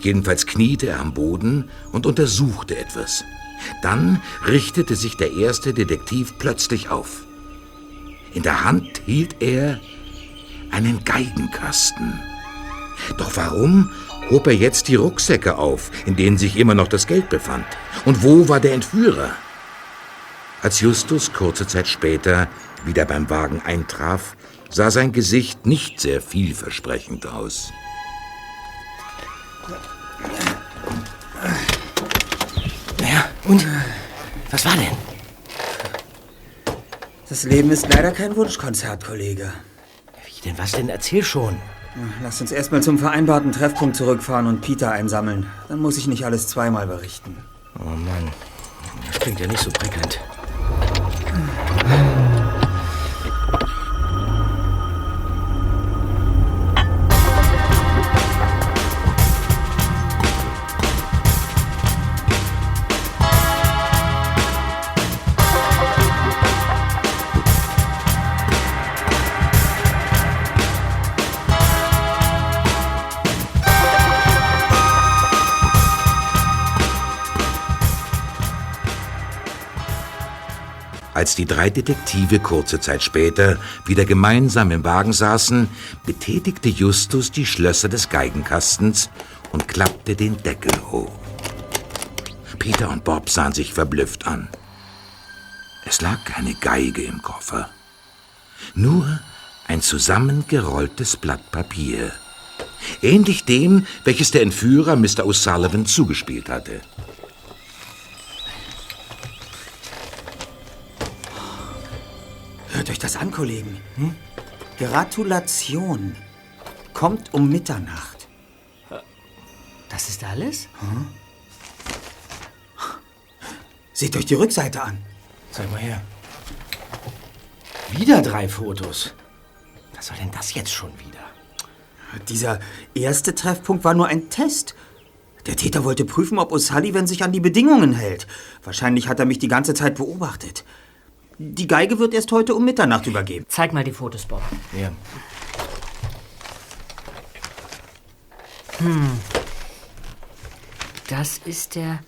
Jedenfalls kniete er am Boden und untersuchte etwas. Dann richtete sich der erste Detektiv plötzlich auf. In der Hand hielt er einen Geigenkasten. Doch warum hob er jetzt die Rucksäcke auf, in denen sich immer noch das Geld befand? Und wo war der Entführer? Als Justus kurze Zeit später wieder beim Wagen eintraf, sah sein Gesicht nicht sehr vielversprechend aus. Naja, und? Was war denn? Das Leben ist leider kein Wunschkonzert, Kollege. Wie denn? Was denn? Erzähl schon. Lass uns erstmal zum vereinbarten Treffpunkt zurückfahren und Peter einsammeln. Dann muss ich nicht alles zweimal berichten. Oh Mann, das klingt ja nicht so prickelnd. Als die drei Detektive kurze Zeit später wieder gemeinsam im Wagen saßen, betätigte Justus die Schlösser des Geigenkastens und klappte den Deckel hoch. Peter und Bob sahen sich verblüfft an. Es lag keine Geige im Koffer, nur ein zusammengerolltes Blatt Papier, ähnlich dem, welches der Entführer Mr. O'Sullivan zugespielt hatte. Hört euch das an, Kollegen. Hm? Gratulation. Kommt um Mitternacht. Das ist alles? Seht euch die Rückseite an. Zeig mal her. Wieder drei Fotos. Was soll denn das jetzt schon wieder? Dieser erste Treffpunkt war nur ein Test. Der Täter wollte prüfen, ob O'Sullivan sich an die Bedingungen hält. Wahrscheinlich hat er mich die ganze Zeit beobachtet. Die Geige wird erst heute um Mitternacht übergeben. Zeig mal die Fotos, Bob. Ja. Das ist der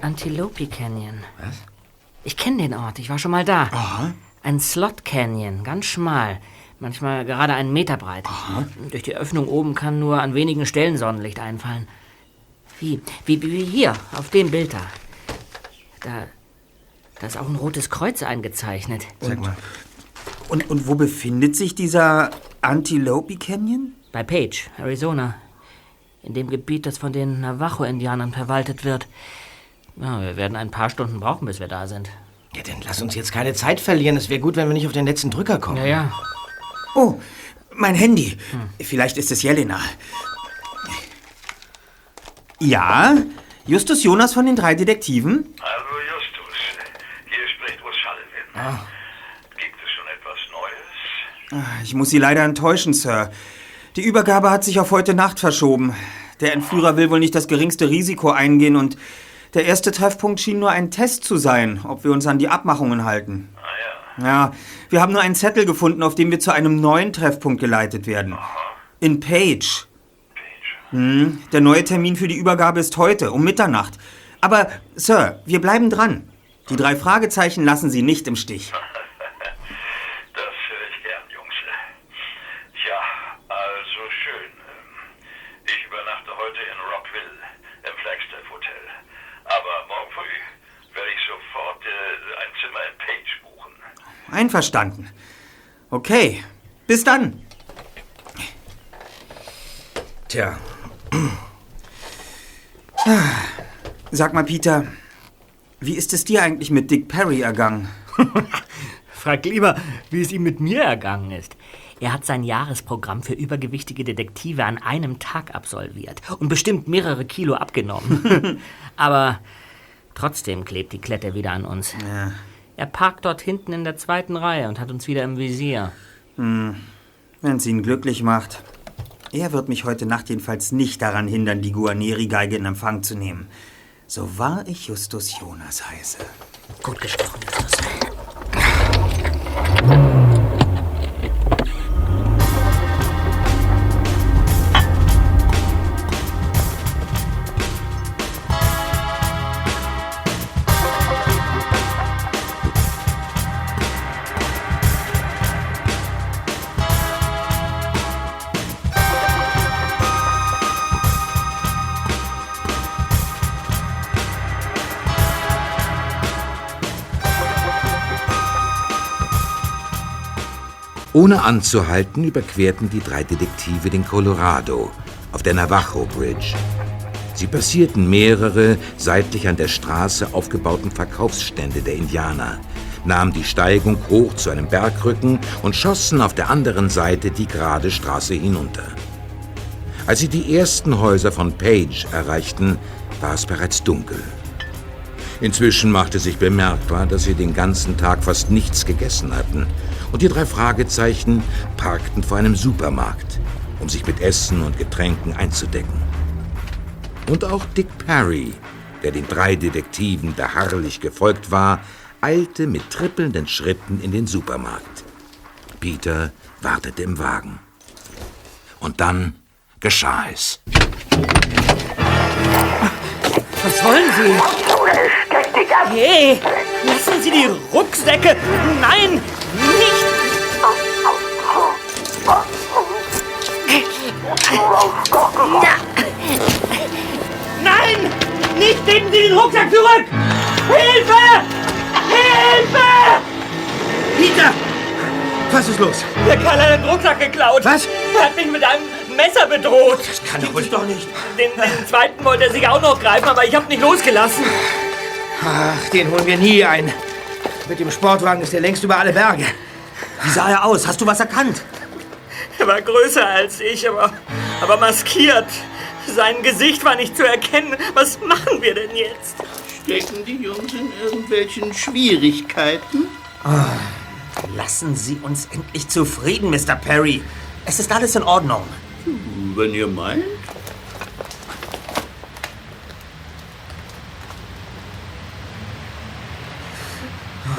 Antilope Canyon. Was? Ich kenne den Ort, ich war schon mal da. Aha. Ein Slot Canyon, ganz schmal. Manchmal gerade einen Meter breit. Durch die Öffnung oben kann nur an wenigen Stellen Sonnenlicht einfallen. Wie, wie, wie hier, auf dem Bild da. Da, da ist auch ein rotes Kreuz eingezeichnet. Sag mal. Und, und wo befindet sich dieser Antilope Canyon? Bei Page, Arizona. In dem Gebiet, das von den Navajo-Indianern verwaltet wird. Ja, wir werden ein paar Stunden brauchen, bis wir da sind. Ja, dann lass uns jetzt keine Zeit verlieren. Es wäre gut, wenn wir nicht auf den letzten Drücker kommen. Ja, ja. Oh, mein Handy. Vielleicht ist es Jelena. Ja, Justus Jonas von den drei Detektiven? Also Justus, Gibt es schon etwas Neues? Ah, Ich muss Sie leider enttäuschen, Sir. Die Übergabe hat sich auf heute Nacht verschoben. Der Entführer will wohl nicht das geringste Risiko eingehen und der erste Treffpunkt schien nur ein Test zu sein, ob wir uns an die Abmachungen halten. Ah ja, Ja, wir haben nur einen Zettel gefunden, auf dem wir zu einem neuen Treffpunkt geleitet werden. In Page. Hm, der neue Termin für die Übergabe ist heute, um Mitternacht. Aber, Sir, wir bleiben dran. Die drei Fragezeichen lassen Sie nicht im Stich. [LAUGHS] das höre ich gern, Jungs. Tja, also schön. Ähm, Ich übernachte heute in Rockville im Flagstaff Hotel. Aber morgen früh werde ich sofort äh, ein Zimmer in Page buchen. Einverstanden. Okay, bis dann. Tja, [CLEARS THROAT] Sag mal, Peter, wie ist es dir eigentlich mit Dick Perry ergangen? [LAUGHS] Frag lieber, wie es ihm mit mir ergangen ist. Er hat sein Jahresprogramm für übergewichtige Detektive an einem Tag absolviert und bestimmt mehrere Kilo abgenommen. [LAUGHS] Aber trotzdem klebt die Klette wieder an uns. Ja. Er parkt dort hinten in der zweiten Reihe und hat uns wieder im Visier. Hm, wenn es ihn glücklich macht. Er wird mich heute Nacht jedenfalls nicht daran hindern, die Guarneri-Geige in Empfang zu nehmen. So wahr ich Justus Jonas heiße. Gut gesprochen, Justus. Ohne anzuhalten, überquerten die drei Detektive den Colorado auf der Navajo Bridge. Sie passierten mehrere seitlich an der Straße aufgebauten Verkaufsstände der Indianer, nahmen die Steigung hoch zu einem Bergrücken und schossen auf der anderen Seite die gerade Straße hinunter. Als sie die ersten Häuser von Page erreichten, war es bereits dunkel. Inzwischen machte sich bemerkbar, dass sie den ganzen Tag fast nichts gegessen hatten und die drei Fragezeichen parkten vor einem Supermarkt, um sich mit Essen und Getränken einzudecken. Und auch Dick Perry, der den drei Detektiven beharrlich gefolgt war, eilte mit trippelnden Schritten in den Supermarkt. Peter wartete im Wagen. Und dann geschah es. Was wollen Sie? Hey, lassen Sie die Rucksäcke! Nein, nicht! Nein! Nicht nehmen Sie den Rucksack zurück! Hilfe! Hilfe! Peter! Was ist los? Der Kerl hat den Rucksack geklaut. Was? Er hat mich mit einem Messer bedroht. Das kann doch wohl doch nicht. Den, den zweiten wollte er sich auch noch greifen, aber ich habe nicht losgelassen. Ach, den holen wir nie ein. Mit dem Sportwagen ist er längst über alle Berge. Wie sah er aus? Hast du was erkannt? Er war größer als ich, aber, aber maskiert. Sein Gesicht war nicht zu erkennen. Was machen wir denn jetzt? Stecken die Jungs in irgendwelchen Schwierigkeiten? Oh, lassen Sie uns endlich zufrieden, Mr. Perry. Es ist alles in Ordnung. Wenn ihr meint.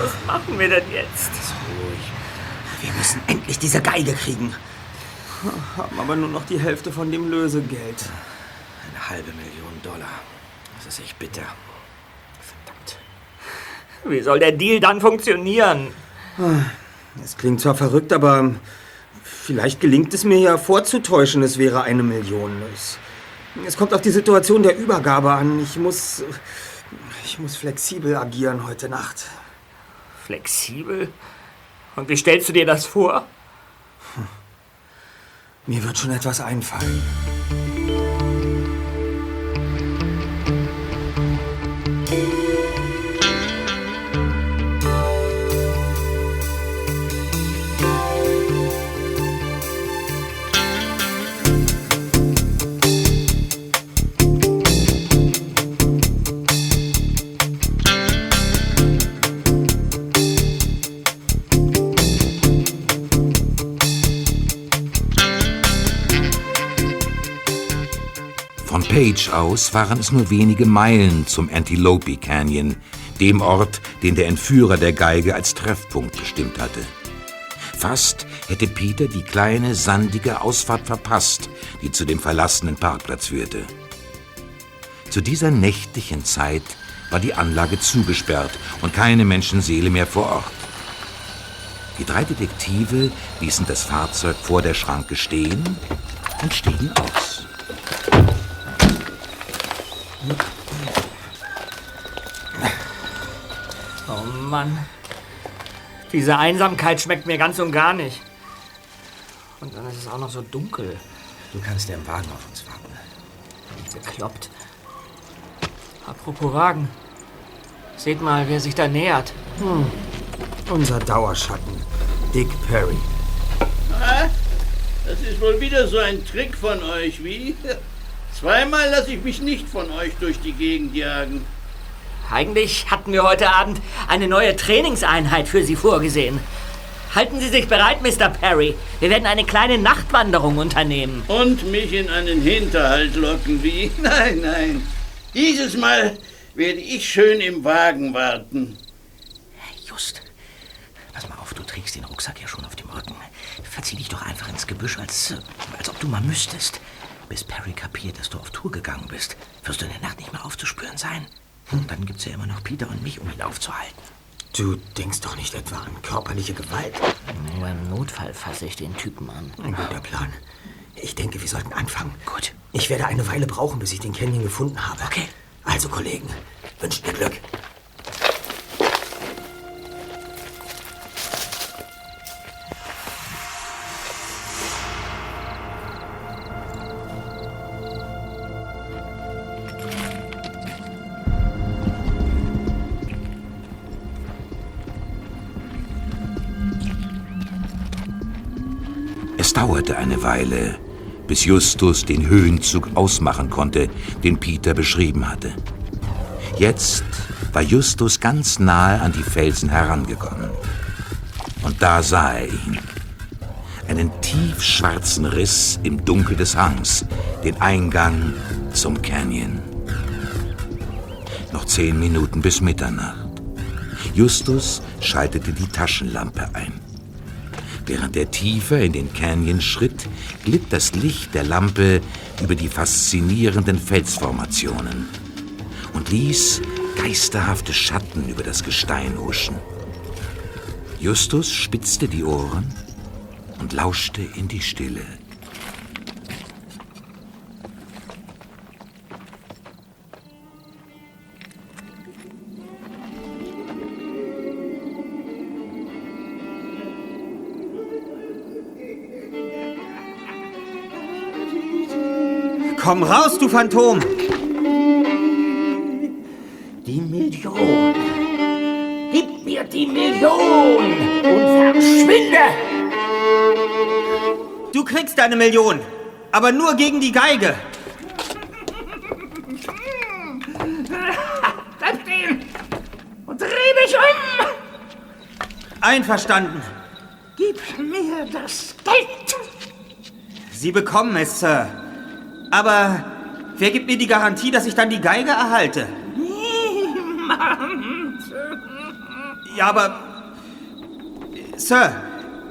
Was machen wir denn jetzt? Ruhig. Wir müssen endlich diese Geige kriegen. Haben aber nur noch die Hälfte von dem Lösegeld. Eine halbe Million Dollar. Das ist echt bitter. Verdammt. Wie soll der Deal dann funktionieren? Es klingt zwar verrückt, aber vielleicht gelingt es mir ja vorzutäuschen, es wäre eine Million. Es, es kommt auf die Situation der Übergabe an. Ich muss. Ich muss flexibel agieren heute Nacht. Flexibel? Und wie stellst du dir das vor? Mir wird schon etwas einfallen. Aus waren es nur wenige Meilen zum Antelope Canyon, dem Ort, den der Entführer der Geige als Treffpunkt bestimmt hatte. Fast hätte Peter die kleine, sandige Ausfahrt verpasst, die zu dem verlassenen Parkplatz führte. Zu dieser nächtlichen Zeit war die Anlage zugesperrt und keine Menschenseele mehr vor Ort. Die drei Detektive ließen das Fahrzeug vor der Schranke stehen und stiegen aus. Oh Mann. Diese Einsamkeit schmeckt mir ganz und gar nicht. Und dann ist es auch noch so dunkel. Du kannst ja im Wagen auf uns warten. Bekloppt. Apropos Wagen. Seht mal, wer sich da nähert. Hm. Unser Dauerschatten, Dick Perry. Ah, das ist wohl wieder so ein Trick von euch, wie? [LAUGHS] Zweimal lasse ich mich nicht von euch durch die Gegend jagen. Eigentlich hatten wir heute Abend eine neue Trainingseinheit für Sie vorgesehen. Halten Sie sich bereit, Mr. Perry. Wir werden eine kleine Nachtwanderung unternehmen. Und mich in einen Hinterhalt locken, wie? [LAUGHS] Nein, nein. Dieses Mal werde ich schön im Wagen warten. Just, pass mal auf, du trägst den Rucksack ja schon auf dem Rücken. Verzieh dich doch einfach ins Gebüsch, als, als ob du mal müsstest. Bis Perry kapiert, dass du auf Tour gegangen bist, wirst du in der Nacht nicht mehr aufzuspüren sein. Und dann gibt's ja immer noch Peter und mich, um ihn aufzuhalten. Du denkst doch nicht etwa an körperliche Gewalt? Nur im Notfall fasse ich den Typen an. Ein guter Plan. Ich denke, wir sollten anfangen. Gut. Ich werde eine Weile brauchen, bis ich den Canyon gefunden habe. Okay. Also, Kollegen, wünscht mir Glück. Dauerte eine Weile, bis Justus den Höhenzug ausmachen konnte, den Peter beschrieben hatte. Jetzt war Justus ganz nahe an die Felsen herangekommen. Und da sah er ihn. Einen tiefschwarzen Riss im Dunkel des Hangs, den Eingang zum Canyon. Noch zehn Minuten bis Mitternacht. Justus schaltete die Taschenlampe ein. Während er tiefer in den Canyon schritt, glitt das Licht der Lampe über die faszinierenden Felsformationen und ließ geisterhafte Schatten über das Gestein huschen. Justus spitzte die Ohren und lauschte in die Stille. Komm raus, du Phantom! Die Million. Gib mir die Million und verschwinde! Du kriegst deine Million, aber nur gegen die Geige. Bleib stehen und dreh dich um! Einverstanden. Gib mir das Geld! Sie bekommen es, Sir. Aber wer gibt mir die Garantie, dass ich dann die Geige erhalte? Niemand! Ja, aber... Sir,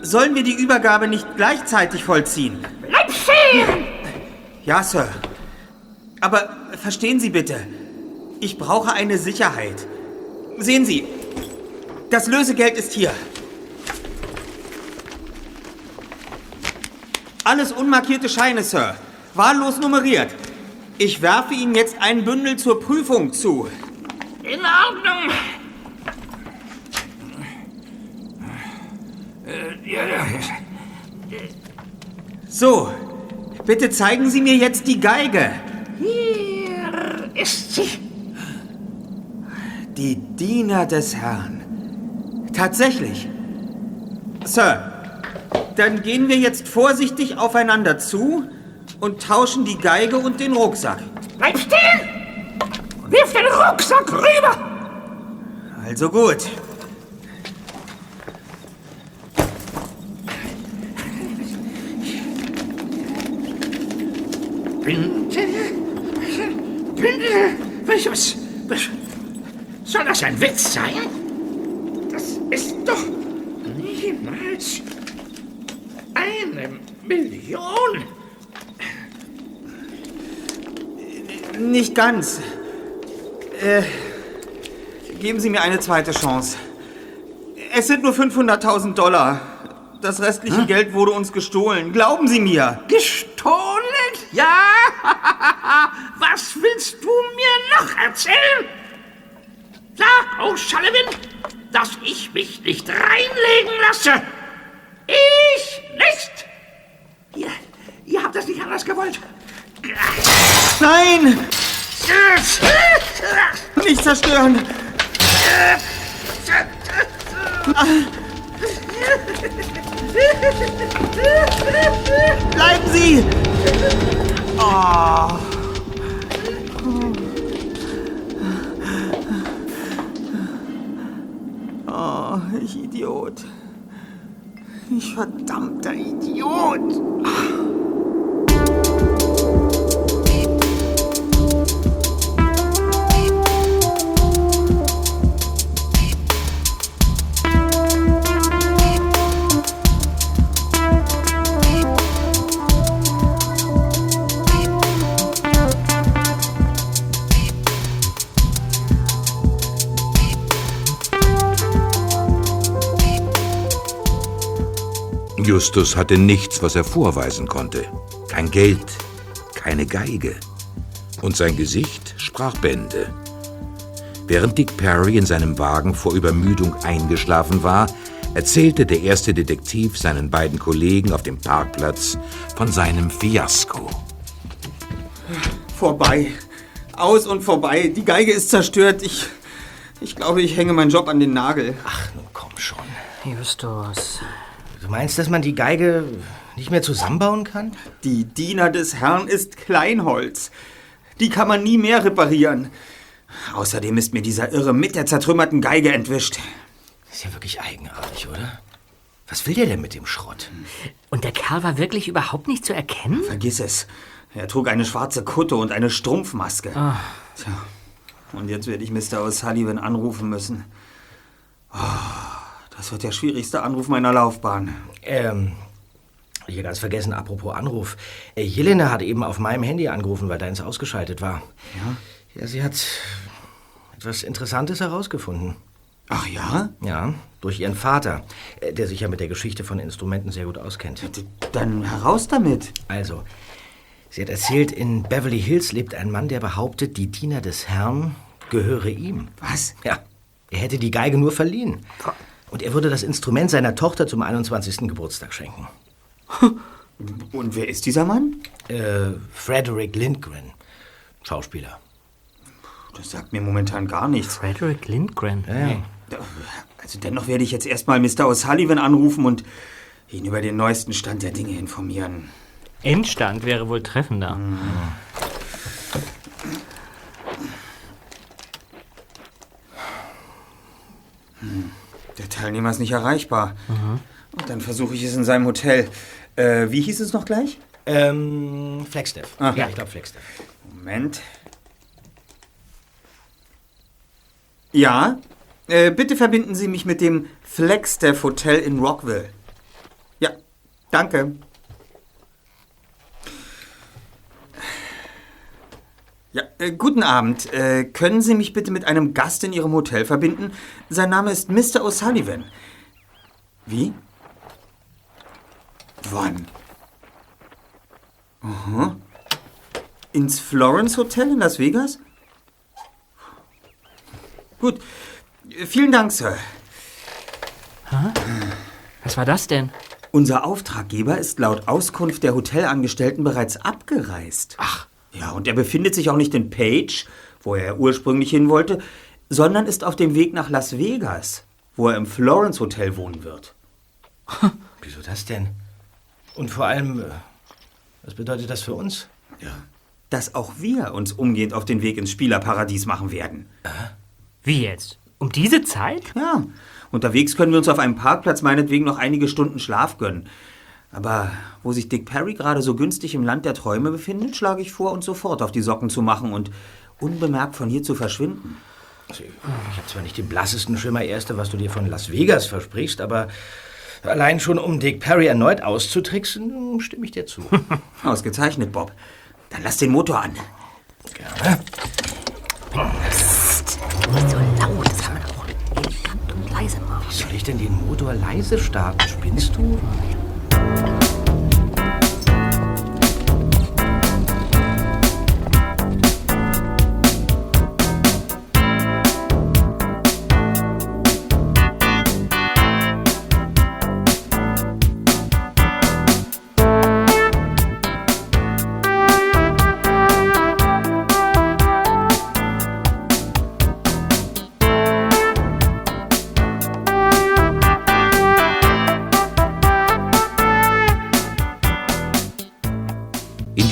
sollen wir die Übergabe nicht gleichzeitig vollziehen? Bleib stehen! Ja, Sir. Aber verstehen Sie bitte, ich brauche eine Sicherheit. Sehen Sie, das Lösegeld ist hier. Alles unmarkierte Scheine, Sir. Wahllos nummeriert. Ich werfe Ihnen jetzt ein Bündel zur Prüfung zu. In Ordnung! So, bitte zeigen Sie mir jetzt die Geige. Hier ist sie. Die Diener des Herrn. Tatsächlich. Sir, dann gehen wir jetzt vorsichtig aufeinander zu und tauschen die Geige und den Rucksack. Bleib stehen! Wirf den Rucksack rüber! Also gut. Binde? Binde? Was, was, was? Soll das ein Witz sein? Das ist doch niemals eine Million. Nicht ganz. Äh, geben Sie mir eine zweite Chance. Es sind nur 500.000 Dollar. Das restliche Geld wurde uns gestohlen. Glauben Sie mir. Gestohlen? Ja? [LAUGHS] Was willst du mir noch erzählen? Sag, O'Sullivan, dass ich mich nicht reinlegen lasse. Ich nicht. Ihr, ihr habt das nicht anders gewollt. Nein! Nicht zerstören! Bleiben Sie! Oh. oh ich Idiot. Ich verdammter Idiot. Justus hatte nichts, was er vorweisen konnte. Kein Geld, keine Geige. Und sein Gesicht sprach Bände. Während Dick Perry in seinem Wagen vor Übermüdung eingeschlafen war, erzählte der erste Detektiv seinen beiden Kollegen auf dem Parkplatz von seinem Fiasko. Vorbei. Aus und vorbei. Die Geige ist zerstört. Ich, ich glaube, ich hänge meinen Job an den Nagel. Ach, nun komm schon. Justus. Du meinst, dass man die Geige nicht mehr zusammenbauen kann? Die Diener des Herrn ist Kleinholz. Die kann man nie mehr reparieren. Außerdem ist mir dieser Irre mit der zertrümmerten Geige entwischt. Ist ja wirklich eigenartig, oder? Was will der denn mit dem Schrott? Und der Kerl war wirklich überhaupt nicht zu erkennen? Vergiss es. Er trug eine schwarze Kutte und eine Strumpfmaske. Ah. Tja. Und jetzt werde ich Mr. O'Sullivan anrufen müssen. Oh, das wird der schwierigste Anruf meiner Laufbahn. Ähm, hier ganz vergessen, apropos Anruf. Äh, Jelena hat eben auf meinem Handy angerufen, weil deins ausgeschaltet war. Ja? Ja, sie hat etwas Interessantes herausgefunden. Ach ja? Ja, durch ihren Vater, äh, der sich ja mit der Geschichte von Instrumenten sehr gut auskennt. Dann heraus damit. Also, sie hat erzählt, in Beverly Hills lebt ein Mann, der behauptet, die Diener des Herrn gehöre ihm. Was? Ja, er hätte die Geige nur verliehen. Und er würde das Instrument seiner Tochter zum 21. Geburtstag schenken. [LAUGHS] Und wer ist dieser Mann? Äh, Frederick Lindgren, Schauspieler. Das sagt mir momentan gar nichts. Frederick Lindgren? Ja, ja. Also dennoch werde ich jetzt erstmal Mr. O'Sullivan anrufen und ihn über den neuesten Stand der Dinge informieren. Endstand wäre wohl treffender. Hm. Der Teilnehmer ist nicht erreichbar. Und dann versuche ich es in seinem Hotel. Äh, wie hieß es noch gleich? Ähm, Flagstaff. Ach. Ja, ich glaube Flagstaff. Moment. Ja? Äh, bitte verbinden Sie mich mit dem Flagstaff Hotel in Rockville. Ja, danke. Ja, äh, guten Abend. Äh, können Sie mich bitte mit einem Gast in Ihrem Hotel verbinden? Sein Name ist Mr. O'Sullivan. Wie? Wann? Aha. Ins Florence Hotel in Las Vegas? Gut. Vielen Dank, Sir. Was war das denn? Unser Auftraggeber ist laut Auskunft der Hotelangestellten bereits abgereist. Ach. Ja, und er befindet sich auch nicht in Page, wo er ursprünglich hin wollte, sondern ist auf dem Weg nach Las Vegas, wo er im Florence Hotel wohnen wird. [LAUGHS] Wieso das denn? Und vor allem, äh, was bedeutet das für uns? Ja. Dass auch wir uns umgehend auf den Weg ins Spielerparadies machen werden. Wie jetzt? Um diese Zeit? Ja. Unterwegs können wir uns auf einem Parkplatz meinetwegen noch einige Stunden Schlaf gönnen. Aber wo sich Dick Perry gerade so günstig im Land der Träume befindet, schlage ich vor, uns sofort auf die Socken zu machen und unbemerkt von hier zu verschwinden. Also, ich habe zwar nicht den blassesten Schimmer, Erste, was du dir von Las Vegas versprichst, aber allein schon um Dick Perry erneut auszutricksen, stimme ich dir zu. [LAUGHS] Ausgezeichnet, Bob. Dann lass den Motor an. Gerne. Psst, nicht so laut, das kann man auch elegant und leise machen. Wie soll ich denn den Motor leise starten? Spinnst du?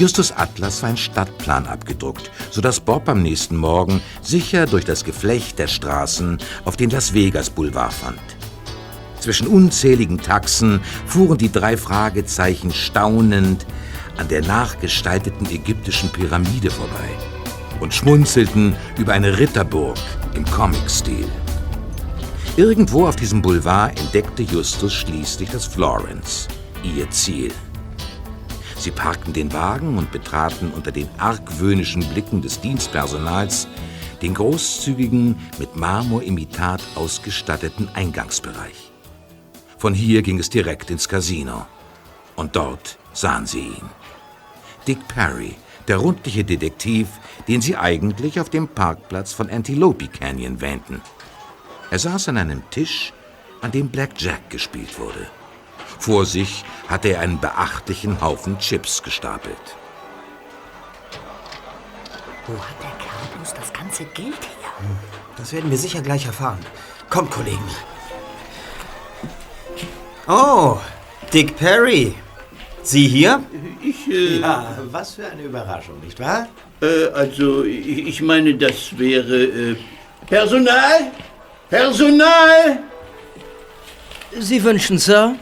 Justus Atlas war ein Stadtplan abgedruckt, sodass Bob am nächsten Morgen sicher durch das Geflecht der Straßen auf den Las Vegas Boulevard fand. Zwischen unzähligen Taxen fuhren die drei Fragezeichen staunend an der nachgestalteten ägyptischen Pyramide vorbei und schmunzelten über eine Ritterburg im Comic-Stil. Irgendwo auf diesem Boulevard entdeckte Justus schließlich das Florence, ihr Ziel. Sie parkten den Wagen und betraten unter den argwöhnischen Blicken des Dienstpersonals den großzügigen, mit Marmorimitat ausgestatteten Eingangsbereich. Von hier ging es direkt ins Casino. Und dort sahen sie ihn. Dick Perry, der rundliche Detektiv, den sie eigentlich auf dem Parkplatz von Antelope Canyon wähnten. Er saß an einem Tisch, an dem Blackjack gespielt wurde. Vor sich hatte er einen beachtlichen Haufen Chips gestapelt. Wo hat der Kerl bloß das ganze Geld her? Das werden wir sicher gleich erfahren. Kommt, Kollegen. Oh, Dick Perry. Sie hier? Ich, äh, Ja, was für eine Überraschung, nicht wahr? äh, also, ich, ich meine, das wäre, äh, Personal? Personal! Sie wünschen, Sir?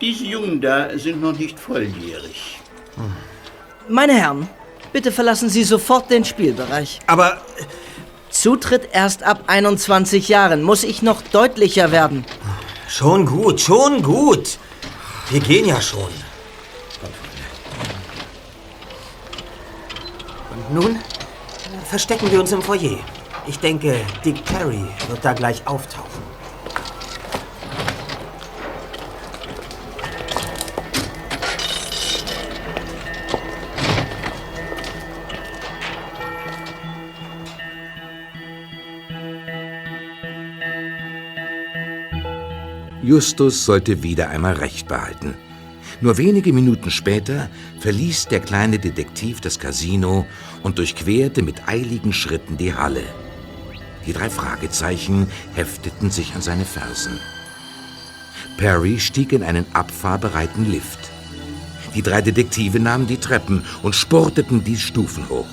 Diese Jungen da sind noch nicht volljährig. Meine Herren, bitte verlassen Sie sofort den Spielbereich. Aber Zutritt erst ab 21 Jahren. Muss ich noch deutlicher werden? schon gut, schon gut. Wir gehen ja schon. Und nun verstecken wir uns im Foyer. Ich denke, Dick Perry wird da gleich auftauchen. Justus sollte wieder einmal Recht behalten. Nur wenige Minuten später verließ der kleine Detektiv das Casino und durchquerte mit eiligen Schritten die Halle. Die drei Fragezeichen hefteten sich an seine Fersen. Perry stieg in einen abfahrbereiten Lift. Die drei Detektive nahmen die Treppen und spurteten die Stufen hoch.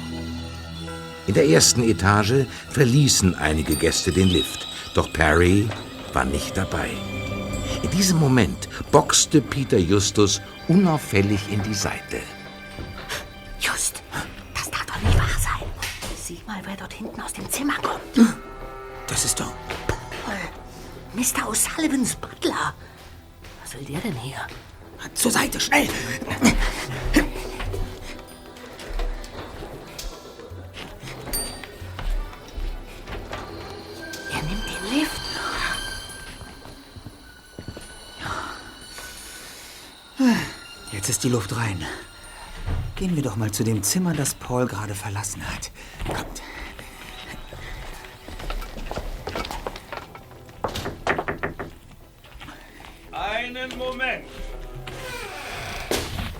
In der ersten Etage verließen einige Gäste den Lift, doch Perry war nicht dabei. In diesem Moment boxte Peter Justus unauffällig in die Seite. Just, das darf doch nicht wahr sein. Sieh mal, wer dort hinten aus dem Zimmer kommt. Das ist doch. Paul, Mr. O'Sullivans Butler. Was will der denn hier? Zur Seite, schnell! Er nimmt den Lift. Jetzt ist die Luft rein. Gehen wir doch mal zu dem Zimmer, das Paul gerade verlassen hat. Kommt. Einen Moment.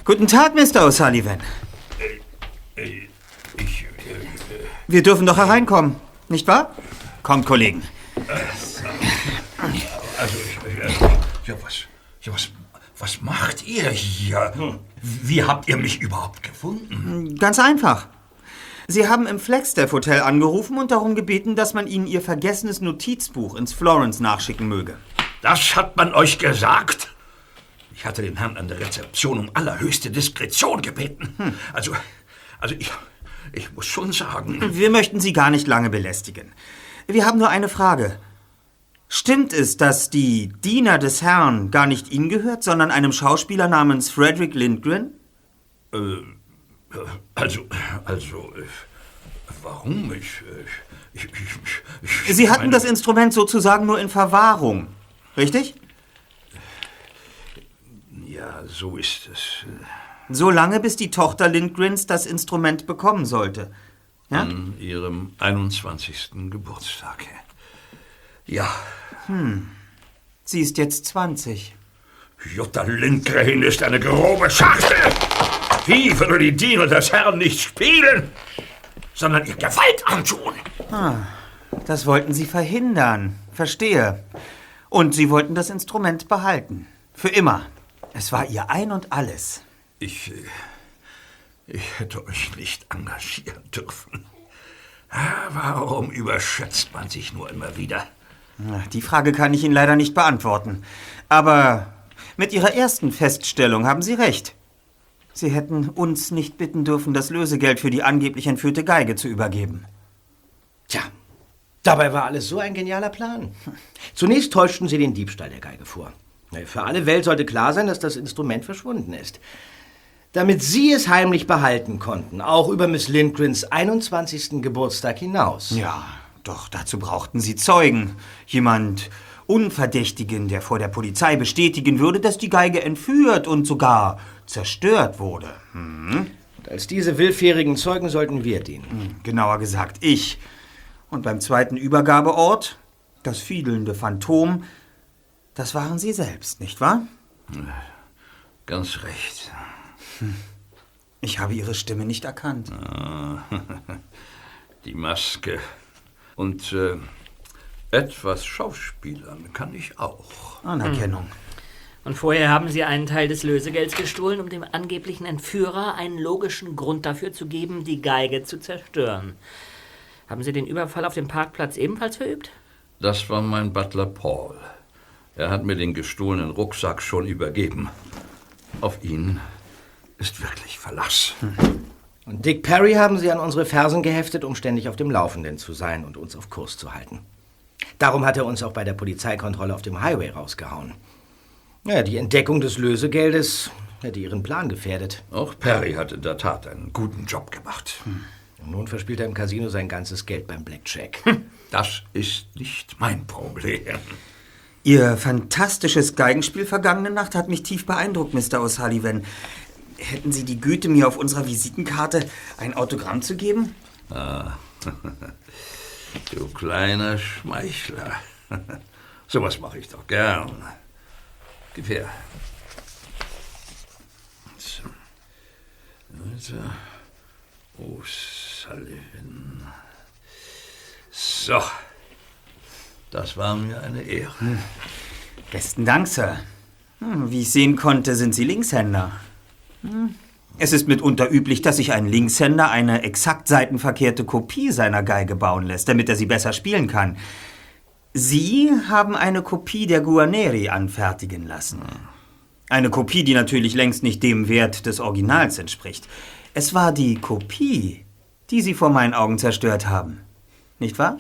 Guten Tag, Mr. O'Sullivan. Ich, äh, Wir dürfen doch hereinkommen, nicht wahr? Kommt, Kollegen. also, ich, äh, ja, was, ja, was, was macht ihr hier? Wie habt ihr mich überhaupt gefunden? Ganz einfach. Sie haben im Flagstaff Hotel angerufen und darum gebeten, dass man Ihnen Ihr vergessenes Notizbuch ins Florence nachschicken möge. Das hat man euch gesagt? Ich hatte den Herrn an der Rezeption um allerhöchste Diskretion gebeten. Also, also ich, ich muss schon sagen. Wir möchten Sie gar nicht lange belästigen. Wir haben nur eine Frage. Stimmt es, dass die Diener des Herrn gar nicht Ihnen gehört, sondern einem Schauspieler namens Frederick Lindgren? Äh, also, also, warum? Ich, ich, ich, ich, ich Sie hatten meine- das Instrument sozusagen nur in Verwahrung, richtig? Ja, so ist es. So lange, bis die Tochter Lindgrens das Instrument bekommen sollte. Ja? An ihrem 21. Geburtstag. Ja, Hm. Sie ist jetzt 20. Jutta Lindgren ist eine grobe Schachtel. Wie würde die Diener des Herrn nicht spielen, sondern ihr Gewalt antun? Ah, das wollten Sie verhindern. Verstehe. Und Sie wollten das Instrument behalten. Für immer. Es war Ihr Ein und Alles. Ich, äh, ich hätte euch nicht engagieren dürfen. Ah, Warum überschätzt man sich nur immer wieder? Die Frage kann ich Ihnen leider nicht beantworten. Aber mit Ihrer ersten Feststellung haben Sie recht. Sie hätten uns nicht bitten dürfen, das Lösegeld für die angeblich entführte Geige zu übergeben. Tja, dabei war alles so ein genialer Plan. Zunächst täuschten sie den Diebstahl der Geige vor. Für alle Welt sollte klar sein, dass das Instrument verschwunden ist. Damit sie es heimlich behalten konnten, auch über Miss Lindgrens 21. Geburtstag hinaus. Ja, doch dazu brauchten Sie Zeugen. Jemand Unverdächtigen, der vor der Polizei bestätigen würde, dass die Geige entführt und sogar zerstört wurde. Hm? Und als diese willfährigen Zeugen sollten wir dienen. Hm, Genauer gesagt, ich. Und beim zweiten Übergabeort, das fiedelnde Phantom, das waren Sie selbst, nicht wahr? Ganz recht. Ich habe Ihre Stimme nicht erkannt. [LAUGHS] Die Maske. Und äh, etwas Schauspielern kann ich auch. Anerkennung. Und vorher haben Sie einen Teil des Lösegelds gestohlen, um dem angeblichen Entführer einen logischen Grund dafür zu geben, die Geige zu zerstören. Haben Sie den Überfall auf dem Parkplatz ebenfalls verübt? Das war mein Butler Paul. Er hat mir den gestohlenen Rucksack schon übergeben. Auf ihn ist wirklich Verlass. Und Dick Perry haben sie an unsere Fersen geheftet, um ständig auf dem Laufenden zu sein und uns auf Kurs zu halten. Darum hat er uns auch bei der Polizeikontrolle auf dem Highway rausgehauen. Ja, die Entdeckung des Lösegeldes hätte ihren Plan gefährdet. Auch Perry hat in der Tat einen guten Job gemacht. Und nun verspielt er im Casino sein ganzes Geld beim Blackjack. Das ist nicht mein Problem. Ihr fantastisches Geigenspiel vergangene Nacht hat mich tief beeindruckt, Mr. O'Sullivan. Hätten Sie die Güte, mir auf unserer Visitenkarte ein Autogramm zu geben? Ah, [LAUGHS] du kleiner Schmeichler. [LAUGHS] Sowas mache ich doch gern. Gib her. So. Also, O'Sullivan. So. Das war mir eine Ehre. Besten Dank, Sir. Hm, Wie ich sehen konnte, sind Sie Linkshänder. Hm. Es ist mitunter üblich, dass sich ein Linkshänder eine exakt seitenverkehrte Kopie seiner Geige bauen lässt, damit er sie besser spielen kann. Sie haben eine Kopie der Guarneri anfertigen lassen. Eine Kopie, die natürlich längst nicht dem Wert des Originals entspricht. Es war die Kopie, die Sie vor meinen Augen zerstört haben. Nicht wahr?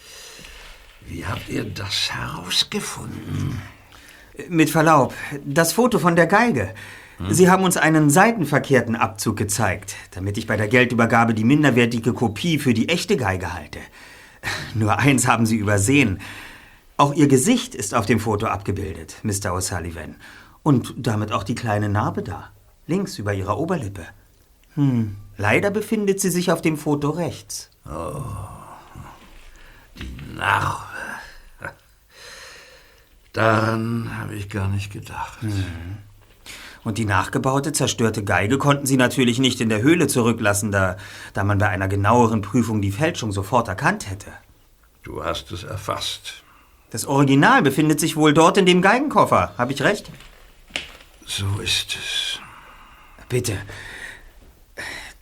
Wie habt ihr das herausgefunden? Mit Verlaub, das Foto von der Geige. Sie haben uns einen seitenverkehrten Abzug gezeigt, damit ich bei der Geldübergabe die minderwertige Kopie für die echte Geige halte. [LAUGHS] Nur eins haben Sie übersehen. Auch Ihr Gesicht ist auf dem Foto abgebildet, Mr. O'Sullivan. Und damit auch die kleine Narbe da, links über Ihrer Oberlippe. Hm, leider befindet sie sich auf dem Foto rechts. Oh, die Narbe. [LAUGHS] Daran habe ich gar nicht gedacht. Und die nachgebaute, zerstörte Geige konnten sie natürlich nicht in der Höhle zurücklassen, da, da man bei einer genaueren Prüfung die Fälschung sofort erkannt hätte. Du hast es erfasst. Das Original befindet sich wohl dort in dem Geigenkoffer. Habe ich recht? So ist es. Bitte.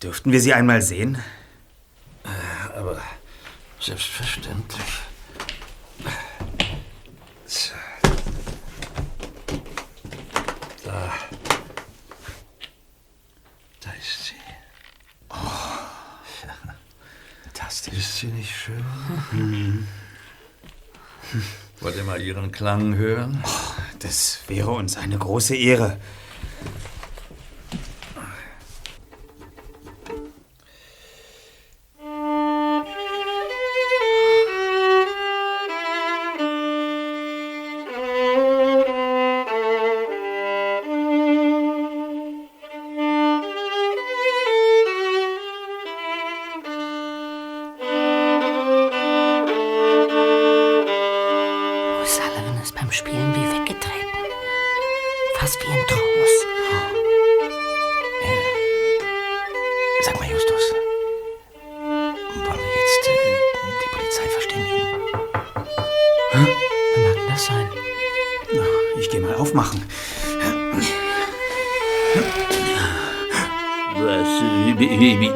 Dürften wir sie einmal sehen? Aber selbstverständlich. So. Da. Da ist sie. Oh. Fantastisch. Ist sie nicht schön? Wollt ihr mal ihren Klang hören? Das wäre uns eine große Ehre.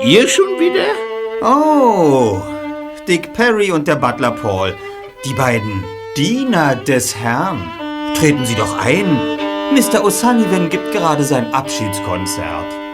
Ihr schon wieder? Oh, Dick Perry und der Butler Paul. Die beiden Diener des Herrn. Treten Sie doch ein. Mr. O'Sullivan gibt gerade sein Abschiedskonzert.